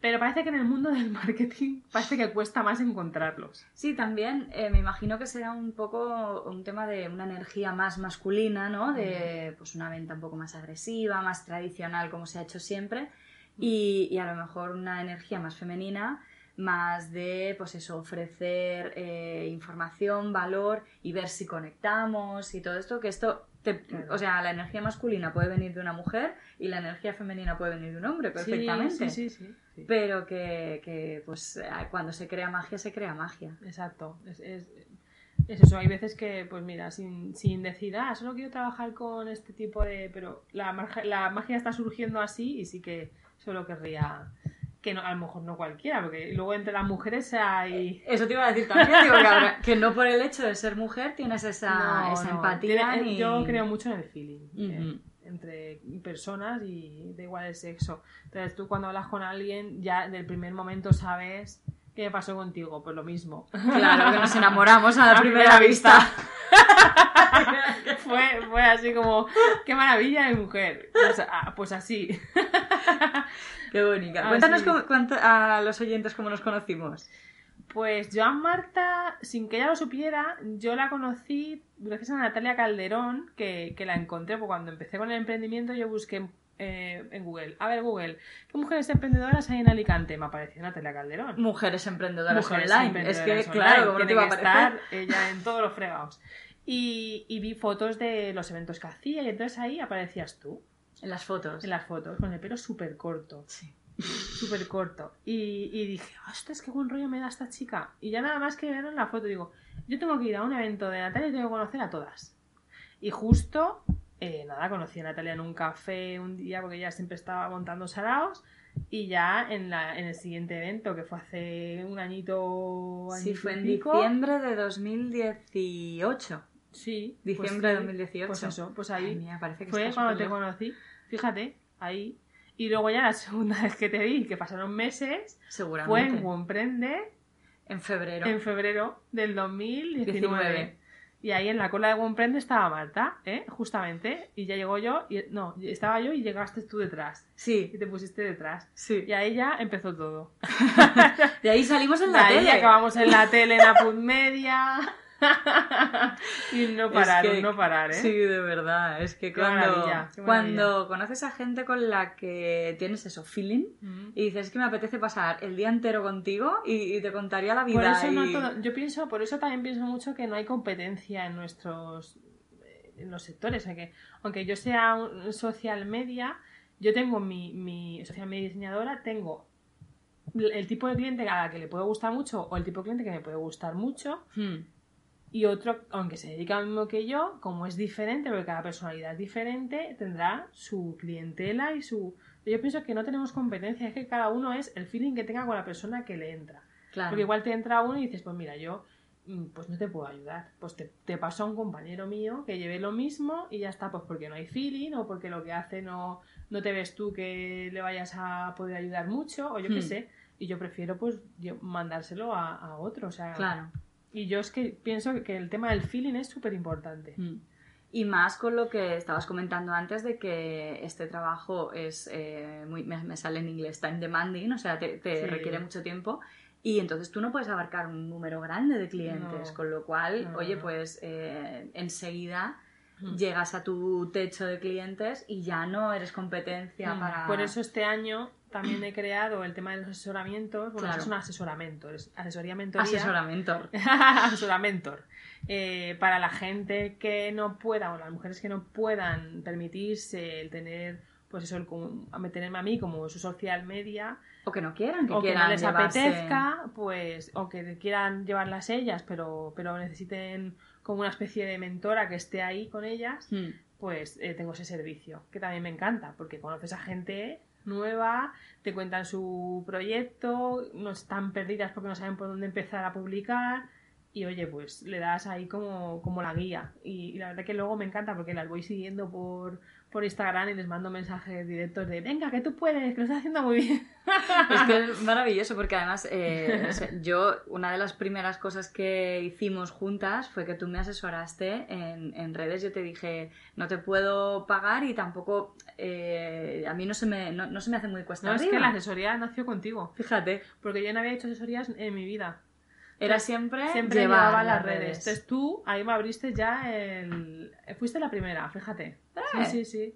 Pero parece que en el mundo del marketing <laughs> parece que cuesta más encontrarlos. Sí, también eh, me imagino que será un poco un tema de una energía más masculina, ¿no? De pues una venta un poco más agresiva, más tradicional como se ha hecho siempre y, y a lo mejor una energía más femenina, más de pues eso, ofrecer eh, información, valor y ver si conectamos y todo esto, que esto... te- Claro. O sea, la energía masculina puede venir de una mujer y la energía femenina puede venir de un hombre perfectamente. Sí, sí, sí. sí. Pero que, que, pues cuando se crea magia, se crea magia. Exacto. Es, es- es eso, hay veces que, pues mira, sin, sin decir, ah, solo quiero trabajar con este tipo de... Pero la, la magia está surgiendo así y sí que solo querría... Que no, a lo mejor no cualquiera, porque luego entre las mujeres hay... Eso te iba a decir también, digo, que, que no por el hecho de ser mujer tienes esa, No, esa no, empatía. tiene- ni- Yo creo mucho en el feeling. Ujú. eh, entre personas y da igual el sexo. Entonces tú cuando hablas con alguien ya del primer momento sabes qué pasó contigo, pues lo mismo. Claro, que nos <laughs> enamoramos a la A primera, primera vista. <laughs> <laughs> fue, fue así como, qué maravilla de mujer. Pues, ah, pues así. <laughs> Qué bonita. Ah, Cuéntanos sí. cómo- cuánto- a los oyentes cómo nos conocimos. Pues yo a Marta, sin que ella lo supiera, yo la conocí gracias a Natalia Calderón, que, que la encontré porque cuando empecé con el emprendimiento. Yo busqué eh, en Google, a ver Google, ¿qué mujeres emprendedoras hay en Alicante? Me apareció Natalia Calderón. Mujeres emprendedoras Mujeres online. emprendedoras es que, online. claro, ¿cómo no te iba a que parecer? estar ella en todos los fregados. Y, y vi fotos de los eventos que hacía y entonces ahí aparecías tú, En las fotos. en las fotos, con el pelo súper corto. Sí. súper corto. Y, y dije, ostras, qué buen rollo me da esta chica. Y ya nada más que ver en la foto, digo, yo tengo que ir a un evento de Natalia y tengo que conocer a todas. Y justo, eh, nada, conocí a Natalia en un café un día porque ella siempre estaba montando saraos. Y ya en, la, en el siguiente evento, que fue hace un añito, Sí, fue en pico. diciembre de 2018. Sí, Diciembre de pues sí, 2018. Pues eso, pues ahí Ay, mía, parece que fue cuando te conocí. Fíjate, ahí. Y luego ya la segunda <laughs> vez que te vi, que pasaron meses, fue Seguramente. en Womprende En febrero. en febrero del 2019. 19. Y ahí en la cola de Womprende estaba Marta, ¿eh? Justamente. Y ya llegó yo, y, no, estaba yo y llegaste tú detrás. Sí, Y te pusiste detrás. sí. Y ahí ya empezó todo. <laughs> De ahí salimos en De la ahí tele. acabamos en la tele, en Apud Media. <laughs> <laughs> y no Es que- no parar, ¿eh? Sí, de verdad. Es que Qué cuando, maravilla, cuando conoces a gente con la que tienes eso, feeling, Mm. y dices "Es que me apetece pasar el día entero contigo y, y te contaría la vida. Por eso no todo- yo pienso, por eso también pienso mucho que no hay competencia en nuestros eh, en los sectores. O sea que, aunque yo sea un social media, yo tengo mi, mi social media diseñadora, tengo el tipo de cliente a la que le puede gustar mucho o el tipo de cliente que me puede gustar mucho Hmm. Y otro, aunque se dedica a lo mismo que yo, como es diferente, porque cada personalidad es diferente, tendrá su clientela y su... Yo pienso que no tenemos competencia, es que cada uno es el feeling que tenga con la persona que le entra. Claro. Porque igual te entra uno y dices, pues mira, yo mm, pues no te puedo ayudar. Pues te, te paso a un compañero mío que lleve lo mismo y ya está, pues porque no hay feeling o porque lo que hace no, no te ves tú que le vayas a poder ayudar mucho o yo qué Hmm. sé. Y yo prefiero pues yo mandárselo a, a otro. O sea, Claro. Y yo es que pienso que el tema del feeling es súper importante. Mm. Y más con lo que estabas comentando antes de que este trabajo es eh, muy, me, me sale en inglés, time demanding, o sea, te, te Sí. requiere mucho tiempo. Y entonces tú no puedes abarcar un número grande de clientes, No. con lo cual, No, oye, no. pues eh, enseguida Mm. llegas a tu techo de clientes y ya no eres competencia Mm, para... Por eso este año también he creado el tema de los asesoramientos. Bueno, Claro. eso es un asesoramento, es asesoría mentoría. Asesoramiento. <laughs> Asesoramiento. Eh, para la gente que no pueda, o las mujeres que no puedan permitirse el tener, pues eso, el, com- a tenerme a mí como su social media, O que no quieran, que o que quieran no les llevarse- apetezca, pues, o que quieran llevarlas ellas, pero, pero necesiten como una especie de mentora que esté ahí con ellas, Mm. pues eh, tengo ese servicio, que también me encanta, porque conoces a gente nueva, te cuentan su proyecto, no están perdidas porque no saben por dónde empezar a publicar y oye, pues le das ahí como, como la guía. Y, y la verdad que luego me encanta porque las voy siguiendo por, por Instagram y les mando mensajes directos de venga, que tú puedes, que lo estás haciendo muy bien. <laughs> Es que es <laughs> maravilloso porque además eh, yo, una de las primeras cosas que hicimos juntas fue que tú me asesoraste en, en redes. Yo te dije, no te puedo pagar y tampoco, eh, a mí no se me, no, no se me hace muy cuesta No, es que la asesoría nació contigo. Fíjate, Porque yo no había hecho asesorías en mi vida. Era siempre, Siempre llevaba las redes. Entonces tú ahí me abriste ya el... Fuiste la primera, fíjate. Eh. Sí, sí, sí.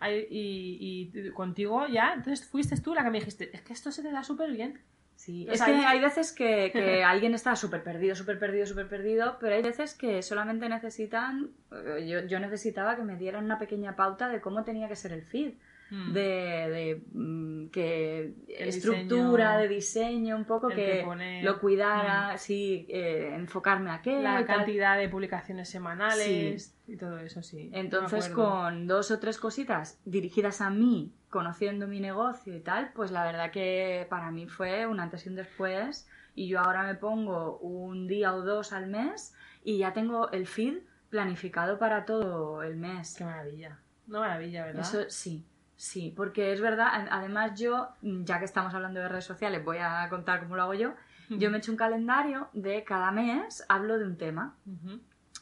Ahí- y, y contigo ya, entonces fuiste tú la que me dijiste, es que esto se te da súper bien. Sí, es que hay veces que, que <laughs> alguien está súper perdido, súper perdido, súper perdido, pero hay veces que solamente necesitan, eh, yo, yo necesitaba que me dieran una pequeña pauta de cómo tenía que ser el feed, Mm. de, de, mm, que El estructura, diseño, de diseño, un poco que, que pone- lo cuidara, sí, eh, enfocarme a qué, La tal. cantidad de publicaciones semanales y todo eso, sí. Entonces, con dos o tres cositas dirigidas a mí, conociendo mi negocio y tal, pues la verdad que para mí fue un antes y un después. Y yo ahora me pongo un día o dos al mes y ya tengo el feed planificado para todo el mes. Qué maravilla. Una maravilla, ¿verdad? Eso sí, sí, porque es verdad, además yo, ya que estamos hablando de redes sociales, voy a contar cómo lo hago yo. Yo me he hecho un calendario de cada mes, hablo de un tema.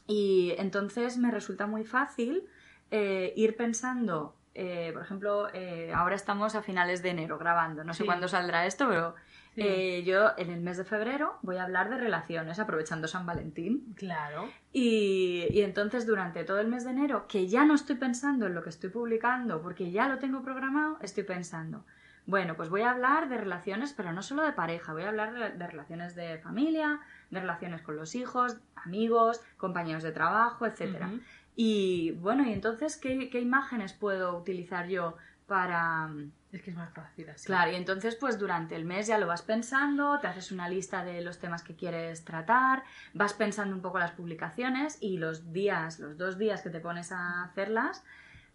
Y entonces me resulta muy fácil eh, ir pensando, eh, por ejemplo, eh, ahora estamos a finales de enero grabando, no sé Sí. cuándo saldrá esto, pero Sí. eh, yo en el mes de febrero voy a hablar de relaciones, aprovechando San Valentín. Claro. Y, y entonces durante todo el mes de enero, que ya no estoy pensando en lo que estoy publicando, porque ya lo tengo programado, estoy pensando, bueno, pues voy a hablar de relaciones, pero no solo de pareja, voy a hablar de, de relaciones de familia, de relaciones con los hijos, amigos, compañeros de trabajo. Ujú. Y bueno, y entonces, ¿qué, qué imágenes puedo utilizar yo para... Es que es más fácil así. Claro, y entonces pues durante el mes ya lo vas pensando, te haces una lista de los temas que quieres tratar, vas pensando un poco las publicaciones y los días, los dos días que te pones a hacerlas,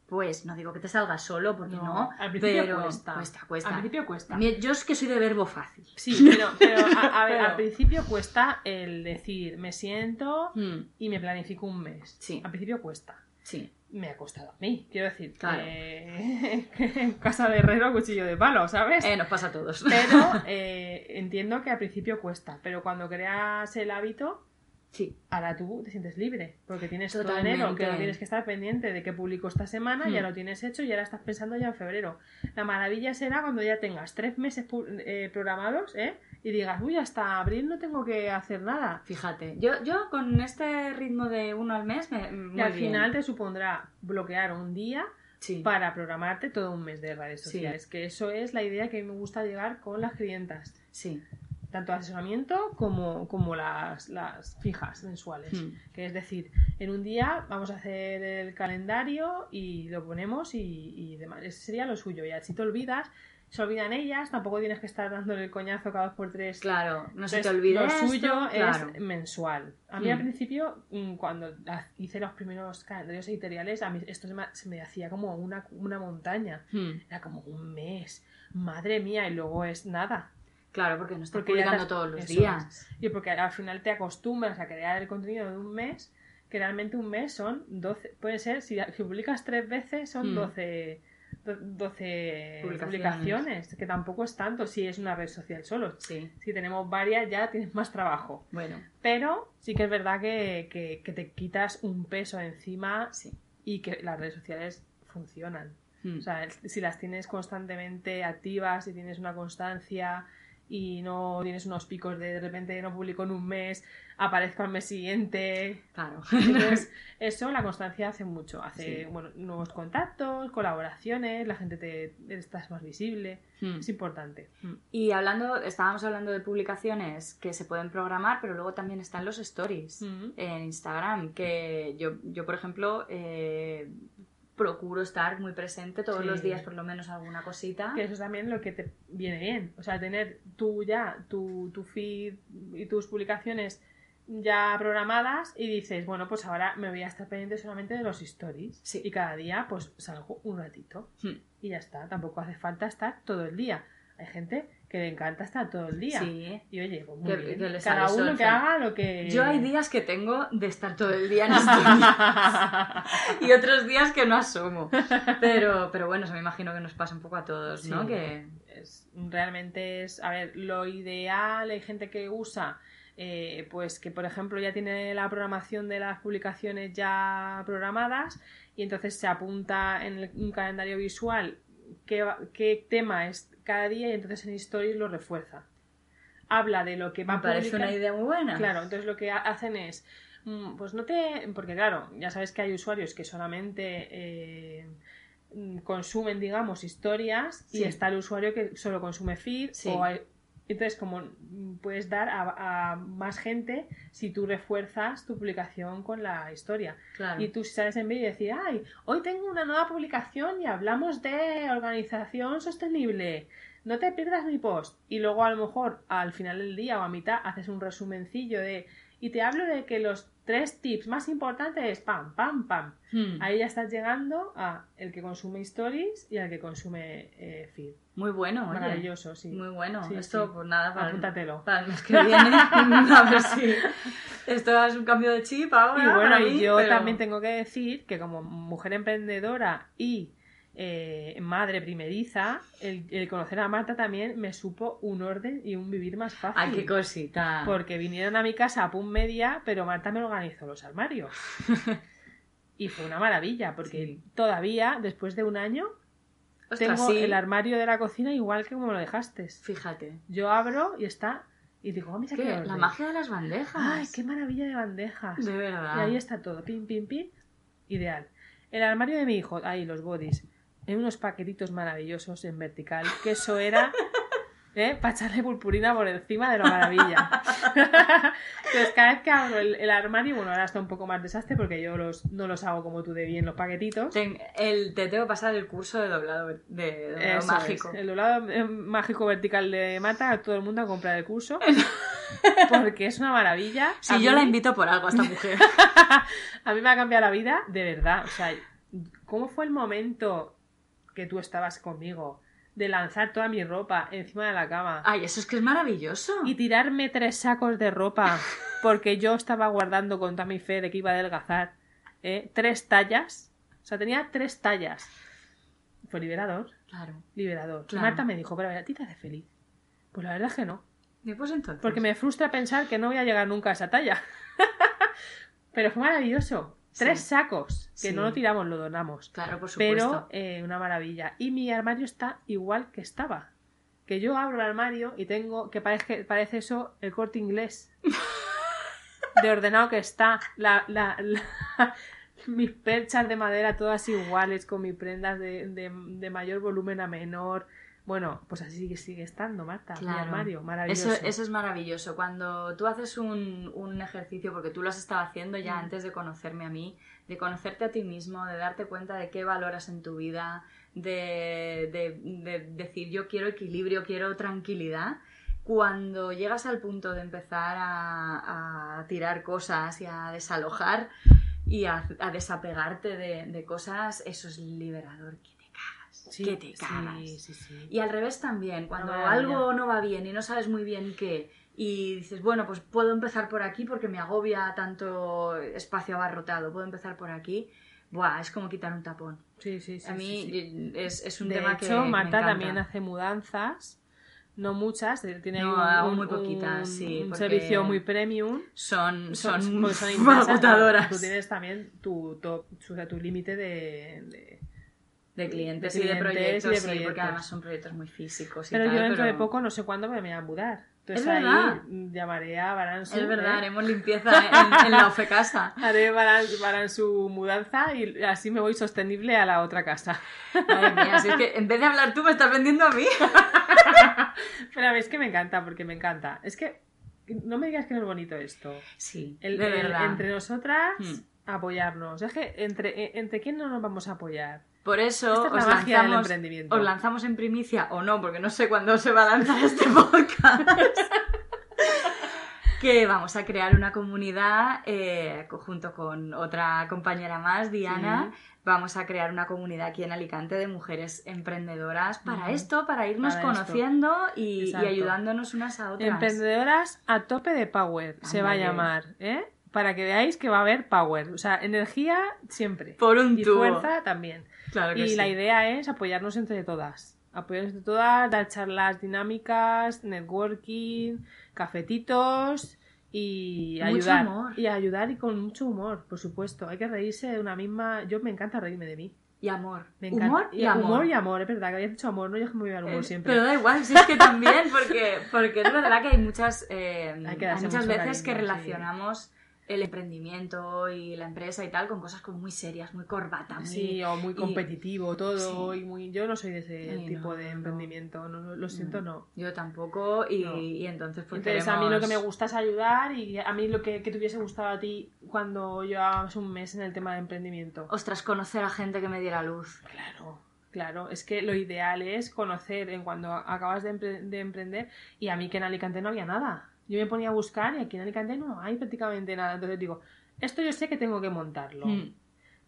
pues no digo que te salga solo, porque no, No, al principio pero cuesta. cuesta, cuesta. Al principio cuesta. Yo es que soy de verbo fácil. Sí, <laughs> pero, pero a, a ver, Pero- al principio cuesta el decir, me siento Mm, y me planifico un mes. Sí. Al principio cuesta. Sí, Me ha costado a mí, quiero decir, Claro. que, <laughs> en casa de herrero cuchillo de palo, ¿sabes? Eh, nos pasa a todos. Pero <laughs> eh, entiendo que al principio cuesta, pero cuando creas el hábito, Sí, ahora tú te sientes libre, porque tienes todo Totalmente. enero, que no tienes que estar pendiente de qué publico esta semana, ya Hmm. lo tienes hecho y ahora estás pensando ya en febrero. La maravilla será cuando ya tengas tres meses eh, programados, ¿eh? Y digas, uy, hasta abril no tengo que hacer nada. fíjate. Yo, yo con este ritmo de uno al mes, me, muy y al bien. final te supondrá bloquear un día Sí. para programarte todo un mes de redes Sí. sociales, que eso es la idea que a mí me gusta llegar con las clientas. Sí. tanto asesoramiento como, como las, las fijas mensuales. Hmm. Que es decir, en un día vamos a hacer el calendario y lo ponemos y, y demás. Ese sería lo suyo. Y si te olvidas, se olvidan ellas, tampoco tienes que estar dándole el coñazo cada dos por tres. Claro, no se te olvide Lo esto, suyo claro. es mensual. A mí Hmm. al principio, mm, cuando hice los primeros calendarios editoriales, a mí esto se me, se me hacía como una, una montaña. Hmm. Era como un mes. Madre mía, y luego es nada. Claro, porque no estás Porque publicando todos los días. Y porque al final te acostumbras a crear el contenido de un mes, que realmente un mes son 12, puede ser, si, si publicas tres veces son Hmm. 12, do- 12 Publicaciones. publicaciones. que tampoco es tanto si es una red social solo. Sí, Si tenemos varias ya tienes más trabajo. bueno, Pero sí que es verdad que, que- que te quitas un peso encima sí. y que las redes sociales funcionan. Hmm. O sea, si las tienes constantemente activas, si tienes una constancia y no tienes unos picos de de repente no publico en un mes, aparezco al mes siguiente. claro. Entonces, <laughs> eso, la constancia hace mucho. Hace Sí. bueno, nuevos contactos, colaboraciones, la gente te estás más visible. Hmm. Es importante. Mm. Y hablando, estábamos hablando de publicaciones que se pueden programar, pero luego también están los stories Mm. en Instagram, que yo, yo por ejemplo, eh, procuro estar muy presente todos Sí. los días, por lo menos alguna cosita. Que eso es también lo que te viene bien. O sea, tener tú ya tu, tu feed y tus publicaciones ya programadas y dices, bueno, pues ahora me voy a estar pendiente solamente de los stories. Sí. Y cada día pues salgo un ratito. Hmm. Y ya está. Tampoco hace falta estar todo el día. hay gente que le encanta estar todo el día. Sí. Y oye, pues muy Que- bien. que cada uno que haga lo que... Yo hay días que tengo de estar todo el día en <laughs> y otros días que no asomo. Pero, pero bueno, eso me imagino que nos pasa un poco a todos, ¿no? Sí. Que es, realmente es, a ver, lo ideal, hay gente que usa, eh, pues que por ejemplo ya tiene la programación de las publicaciones ya programadas y entonces se apunta en el- un calendario visual qué, qué tema es cada día y entonces en Stories lo refuerza. Habla de lo que va me a parece publicar. una idea muy buena. Claro, entonces lo que ha- hacen es, mm, pues no te, porque claro, ya sabes que hay usuarios que solamente eh, consumen, digamos, historias y está el usuario que solo consume feed Sí. o hay- entonces como puedes dar a, a más gente si tú refuerzas tu publicación con la historia. Claro. Y tú sales en vídeo y decir, ay, hoy tengo una nueva publicación y hablamos de organización sostenible. No te pierdas mi post. Y luego a lo mejor al final del día o a mitad haces un resumencillo de... Y te hablo de que los tres tips más importantes, pam, pam, pam. Hmm. Ahí ya estás llegando a el que consume stories y al que consume eh, feed. Muy bueno, oye. Maravilloso, sí. Muy bueno. Sí, Esto, sí. pues nada, para, el- Apúntatelo. para el mes que viene. <laughs> <laughs> a ver si esto es un cambio de chip ahora. Y bueno, y yo pero- también tengo que decir que como mujer emprendedora y eh, madre primeriza, el, el conocer a Marta también me supo un orden y un vivir más fácil. Ay, qué cosita. Porque vinieron a mi casa a Pum Media, pero Marta me organizó los armarios. <laughs> y fue una maravilla, porque Sí. todavía, después de un año, Ostras, tengo sí. el armario de la cocina igual que como lo dejaste. Fíjate. Yo abro y está... Y digo, oh, mira ¿Qué? qué La magia de las bandejas. Ay, qué maravilla de bandejas. De verdad. Y ahí está todo, pim, pim, pim. Ideal. El armario de mi hijo, ahí los bodies, en unos paquetitos maravillosos en vertical, que eso era <laughs> ¿eh? para echarle purpurina por encima de la maravilla. <laughs> Entonces, cada vez que abro el, el armario, bueno, ahora está un poco más desastre porque yo los, no los hago como tú de bien, los paquetitos. Ten- el, te tengo que pasar el curso de doblado, de, de doblado Eso mágico. es. El doblado eh, mágico vertical de Mata, a todo el mundo a comprar el curso. <laughs> Porque es una maravilla. Si yo mí- la invito por algo a esta mujer. a mí me ha cambiado la vida, de verdad. O sea, ¿cómo fue el momento que tú estabas conmigo de lanzar toda mi ropa encima de la cama Ay, eso es que es maravilloso. y tirarme tres sacos de ropa porque yo estaba guardando con toda mi fe de que iba a adelgazar ¿eh? tres tallas? O sea, tenía tres tallas. Fue liberador, Claro. liberador. Claro. Marta me dijo, pero a ti te hace feliz. Pues la verdad es que no. Y pues entonces. Porque me frustra pensar que no voy a llegar nunca a esa talla. <laughs> Pero fue maravilloso. Tres Sí. sacos, que Sí. no lo tiramos, lo donamos. Claro, por supuesto. Pero eh, una maravilla. Y mi armario está igual que estaba. Que yo abro el armario y tengo, que parece, parece eso el corte inglés. De ordenado que está. La, la- la- <laughs> mis perchas de madera todas iguales, con mis prendas de, de- de mayor volumen a menor. Bueno, pues así sigue, sigue estando, Marta. Mi Claro. armario, maravilloso. Eso, eso es maravilloso. Cuando tú haces un, un ejercicio, porque tú lo has estado haciendo ya Mm. antes de conocerme a mí, de conocerte a ti mismo, de darte cuenta de qué valoras en tu vida, de, de- de decir yo quiero equilibrio, quiero tranquilidad. Cuando llegas al punto de empezar a, a tirar cosas y a desalojar y a, a desapegarte de, de cosas, eso es liberador. Que te cagas. Sí, que te sí, cagas. sí, sí. Y al revés también, cuando algo no va bien y no sabes muy bien qué, y dices, bueno, pues puedo empezar por aquí porque me agobia tanto espacio abarrotado, puedo empezar por aquí, Buah, es como quitar un tapón. Sí, sí, sí, A mí. Es, es un de tema que hecho, me Marta también hace mudanzas. No muchas, tiene No, un, hago un- muy poquitas, un- sí, un porque servicio muy premium. Son, son, son intensas, <laughs> agotadoras Tú tienes también tu, sea, tu límite de, de- de clientes, de y de y proyectos, sí, porque además son proyectos muy físicos y Pero tal, yo dentro pero- de poco, no sé cuándo, me voy a mudar. Entonces Es ahí verdad. llamaré a Baransu. Es verdad, ¿eh? haremos limpieza en, en la Ofe Casa. <laughs> Haré Baran, Baransu mudanza y así me voy sostenible a la otra casa. Madre mía, si es que en vez de hablar tú me estás vendiendo a mí. <laughs> Pero a ver, es que me encanta, porque me encanta. Es que no me digas que no es bonito esto. Sí, El- de el- verdad. entre nosotras, Hmm. apoyarnos. Es que entre, eh, entre quién no nos vamos a apoyar. Por eso es la os, del lanzamos, emprendimiento. os lanzamos en primicia o no, porque no sé cuándo se va a lanzar <laughs> este podcast. <laughs> que vamos a crear una comunidad eh, junto con otra compañera más, Diana. Vamos a crear una comunidad aquí en Alicante de mujeres emprendedoras para esto, para irnos Para conociendo y, ayudándonos unas a otras. Emprendedoras a tope de power se va a llamar, ¿eh? Para que veáis que va a haber power. O sea, energía siempre. Por un y tubo. fuerza también. Claro que Y sí. la idea es apoyarnos entre todas. Apoyarnos entre todas, dar charlas dinámicas, networking, cafetitos y Mucho ayudar. Y ayudar y con mucho humor, por supuesto. Hay que reírse de una misma. Yo me encanta reírme de mí. Y amor. Me encanta. Humor y, amor. Humor y amor, es verdad que habías dicho amor, no yo es que me voy al humor Eh, siempre. Pero da igual, si es que también, porque, porque es verdad que hay muchas, eh, Hay muchas veces que sí. El emprendimiento y la empresa y tal con cosas como muy serias, muy corbata, muy... Sí, o muy y- competitivo todo, Sí. y muy... Yo no soy de ese tipo no, de emprendimiento, no, no, lo siento, no. Yo tampoco y, y entonces pues Entonces a mí lo que me gusta es ayudar y a mí lo que, que te hubiese gustado a ti cuando llevabas un mes en el tema de emprendimiento. Ostras, conocer a gente que me diera luz. Claro, claro, es que lo ideal es conocer en cuando acabas de, empre- de emprender y a mí que en Alicante no había nada. Yo me ponía a buscar y aquí en Alicante no hay prácticamente nada. Entonces digo, esto yo sé que tengo que montarlo. Mm.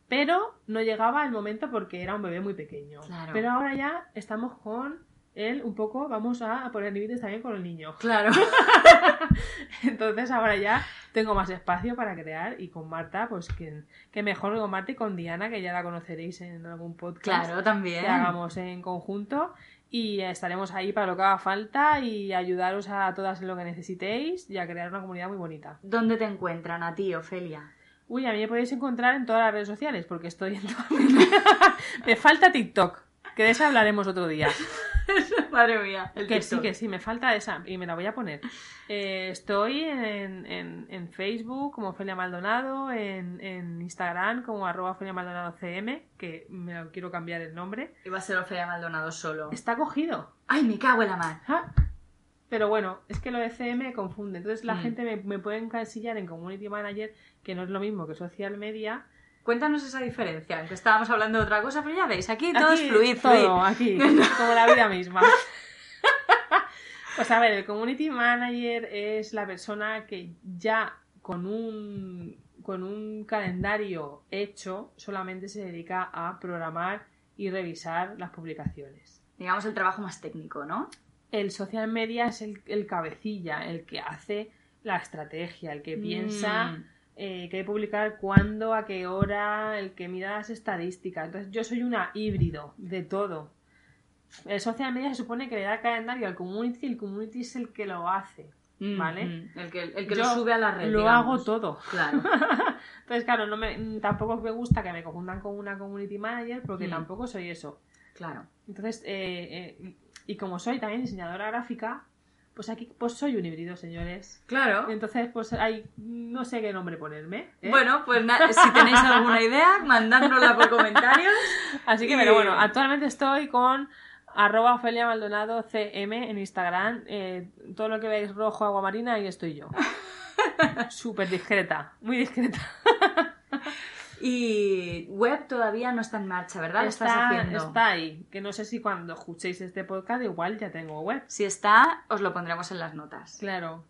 Pero no llegaba el momento porque era un bebé muy pequeño. Claro. Pero ahora ya estamos con él un poco, vamos a poner límites también con el niño. Claro. <laughs> Entonces ahora ya tengo más espacio para crear y con Marta, pues que, que mejor que con Marta y con Diana, que ya la conoceréis en algún podcast Claro, también. que hagamos en conjunto y estaremos ahí para lo que haga falta y ayudaros a todas en lo que necesitéis y a crear una comunidad muy bonita. ¿Dónde te encuentran a ti, Ofelia? Uy, a mí me podéis encontrar en todas las redes sociales porque estoy en todas. <laughs> me falta TikTok, que de esa hablaremos otro día. <laughs> Madre mía. el Que sí, que sí, me falta esa y me la voy a poner. Eh, estoy en, en- en Facebook como Ofelia Maldonado, en, en Instagram como arroba Ofelia Maldonado CM, que me lo quiero cambiar el nombre. Iba a ser Ofelia Maldonado solo. Está cogido. ¡Ay, me cago en la mar! Ah, Pero bueno, es que lo de CM me confunde. Entonces la Mm. gente me, me puede encasillar en Community Manager, que no es lo mismo que Social Media. Cuéntanos esa diferencia, aunque estábamos hablando de otra cosa, pero ya veis, aquí todo es Aquí, fluid, todo, fluid. aquí, como la vida misma. Pues a ver, el Community Manager es la persona que ya con un, con un calendario hecho solamente se dedica a programar y revisar las publicaciones. Digamos el trabajo más técnico, ¿no? El social media es el, el cabecilla, el que hace la estrategia, el que piensa Mm. Eh, qué publicar, cuándo, a qué hora, el que mira las estadísticas. Entonces yo soy una híbrido de todo. El social media se supone que le da calendario al community y el community es el que lo hace. Mm, ¿Vale? mm. El que, el que Yo lo sube a la red. Lo digamos. hago todo. Claro. <laughs> Entonces, claro, no me, tampoco me gusta que me confundan con una community manager porque Mm. tampoco soy eso. Claro. Entonces, eh, eh, y como soy también diseñadora gráfica, pues aquí pues soy un híbrido, señores. Claro. Entonces, pues hay, no sé qué nombre ponerme. ¿eh? Bueno, pues si tenéis alguna idea, mandádnosla por comentarios. Así que, y- pero bueno, actualmente estoy con arroba Ofelia Maldonado CM en Instagram. Eh, todo lo que veis rojo, agua marina, ahí estoy yo. <laughs> Súper discreta, muy discreta. <laughs> Y web todavía no está en marcha, ¿verdad? Lo estás Está, haciendo. está ahí. Que no sé si cuando escuchéis este podcast igual ya tengo web. Si está, os lo pondremos en las notas. Claro.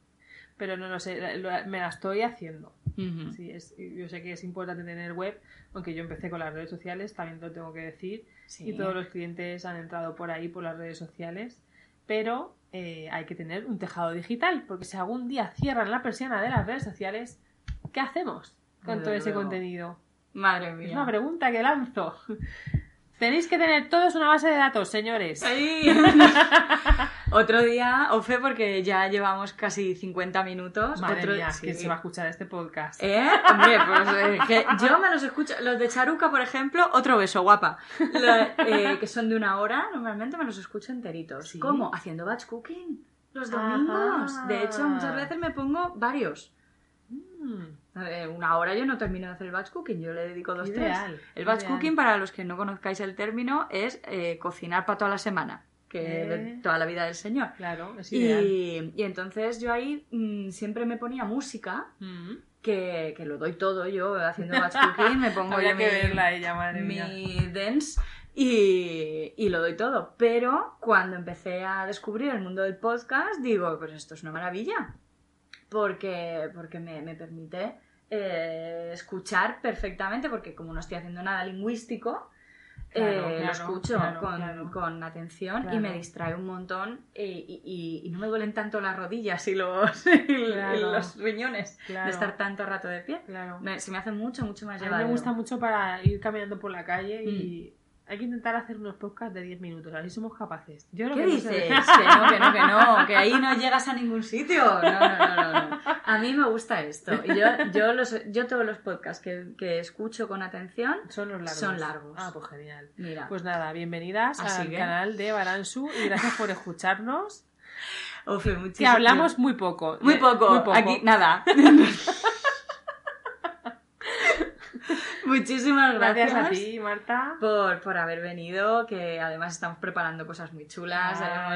Pero no lo sé, lo- me la estoy haciendo. Sí, es, yo sé que es importante tener web, aunque yo empecé con las redes sociales, también lo tengo que decir. Sí. Y todos los clientes han entrado por ahí, por las redes sociales. Pero eh, hay que tener un tejado digital, porque si algún día cierran la persiana de las redes sociales, ¿qué hacemos con Desde todo ese luego. contenido? Madre Es mía. una pregunta que lanzo. <laughs> Tenéis que tener todos una base de datos, señores. Ay. <laughs> Otro día, Ofe, porque ya llevamos casi 50 minutos. Madre Otro... mía, sí. que se va a escuchar este podcast. ¿Eh? Hombre, pues eh, que yo me los escucho. Los de Charuca, por ejemplo, otro beso, guapa. Lo- eh, que son de una hora, normalmente me los escucho enteritos. ¿Sí? ¿Cómo? Haciendo batch cooking. Los domingos. Ajá. De hecho, muchas veces me pongo varios. Mm, A ver, una hora yo no termino de hacer el batch cooking, yo le dedico dos, Ideal, tres. El batch ideal. cooking, para los que no conozcáis el término, es eh, cocinar para toda la semana, que Eh. de toda la vida del señor. claro, es ideal. Y, y entonces yo ahí mm, siempre me ponía música, Mm. que, que lo doy todo yo haciendo batch cooking, me pongo Habría yo que mi, verla ella, madre mía. mi dance y, y lo doy todo. Pero cuando empecé a descubrir el mundo del podcast, digo, pues esto es una maravilla. Porque, porque me, me permite eh, escuchar perfectamente, porque como no estoy haciendo nada lingüístico, Claro, eh, claro, lo escucho claro, con, con atención y me distrae un montón y, y- y- y no me duelen tanto las rodillas y los, <laughs> y los riñones de estar tanto rato de pie. Me- se me hace mucho, mucho más A mí llevadero. me gusta mucho para ir caminando por la calle Mm. Hay que intentar hacer unos podcasts de 10 minutos, así somos capaces. Yo creo ¿Qué que no dices? se- Que no, que no, que no, que ahí no llegas a ningún sitio. No, no, no, no. A mí me gusta esto. Yo, yo, los, yo todos los podcasts que, que escucho con atención, Son los largos. Son largos. Ah, pues genial. mira. Pues nada, bienvenidas Así al que- canal de Baransu y gracias por escucharnos. <laughs> Uf, Que hablamos muy poco. Muy poco. Muy poco. Aquí, nada. <laughs> Muchísimas gracias, Gracias a ti, Marta. Por, por haber venido, que además estamos preparando cosas muy chulas. Ah,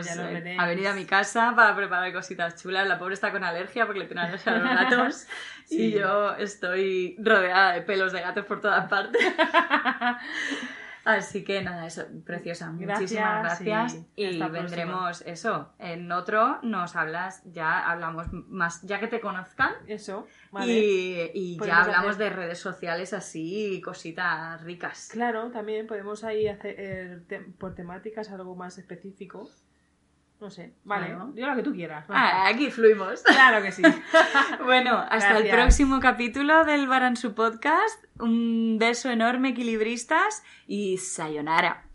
ha venido a mi casa para preparar cositas chulas. La pobre está con alergia porque le tiene alergia a los <laughs> gatos. Sí. Y yo estoy rodeada de pelos de gatos por todas partes. <laughs> Así que nada, eso, preciosa. Muchísimas Gracias gracias. y vendremos, eso, en otro nos hablas, ya hablamos más, ya que te conozcan. Eso, vale. Y, y ya hablamos hacer- de redes sociales así, cositas ricas. Claro, también podemos ahí hacer eh, te- por temáticas algo más específico. No sé, vale, Claro. yo lo que tú quieras. Ah, aquí fluimos. Claro que sí. <laughs> Bueno, hasta el próximo capítulo del Baransu Podcast. Un beso enorme, equilibristas, y sayonara.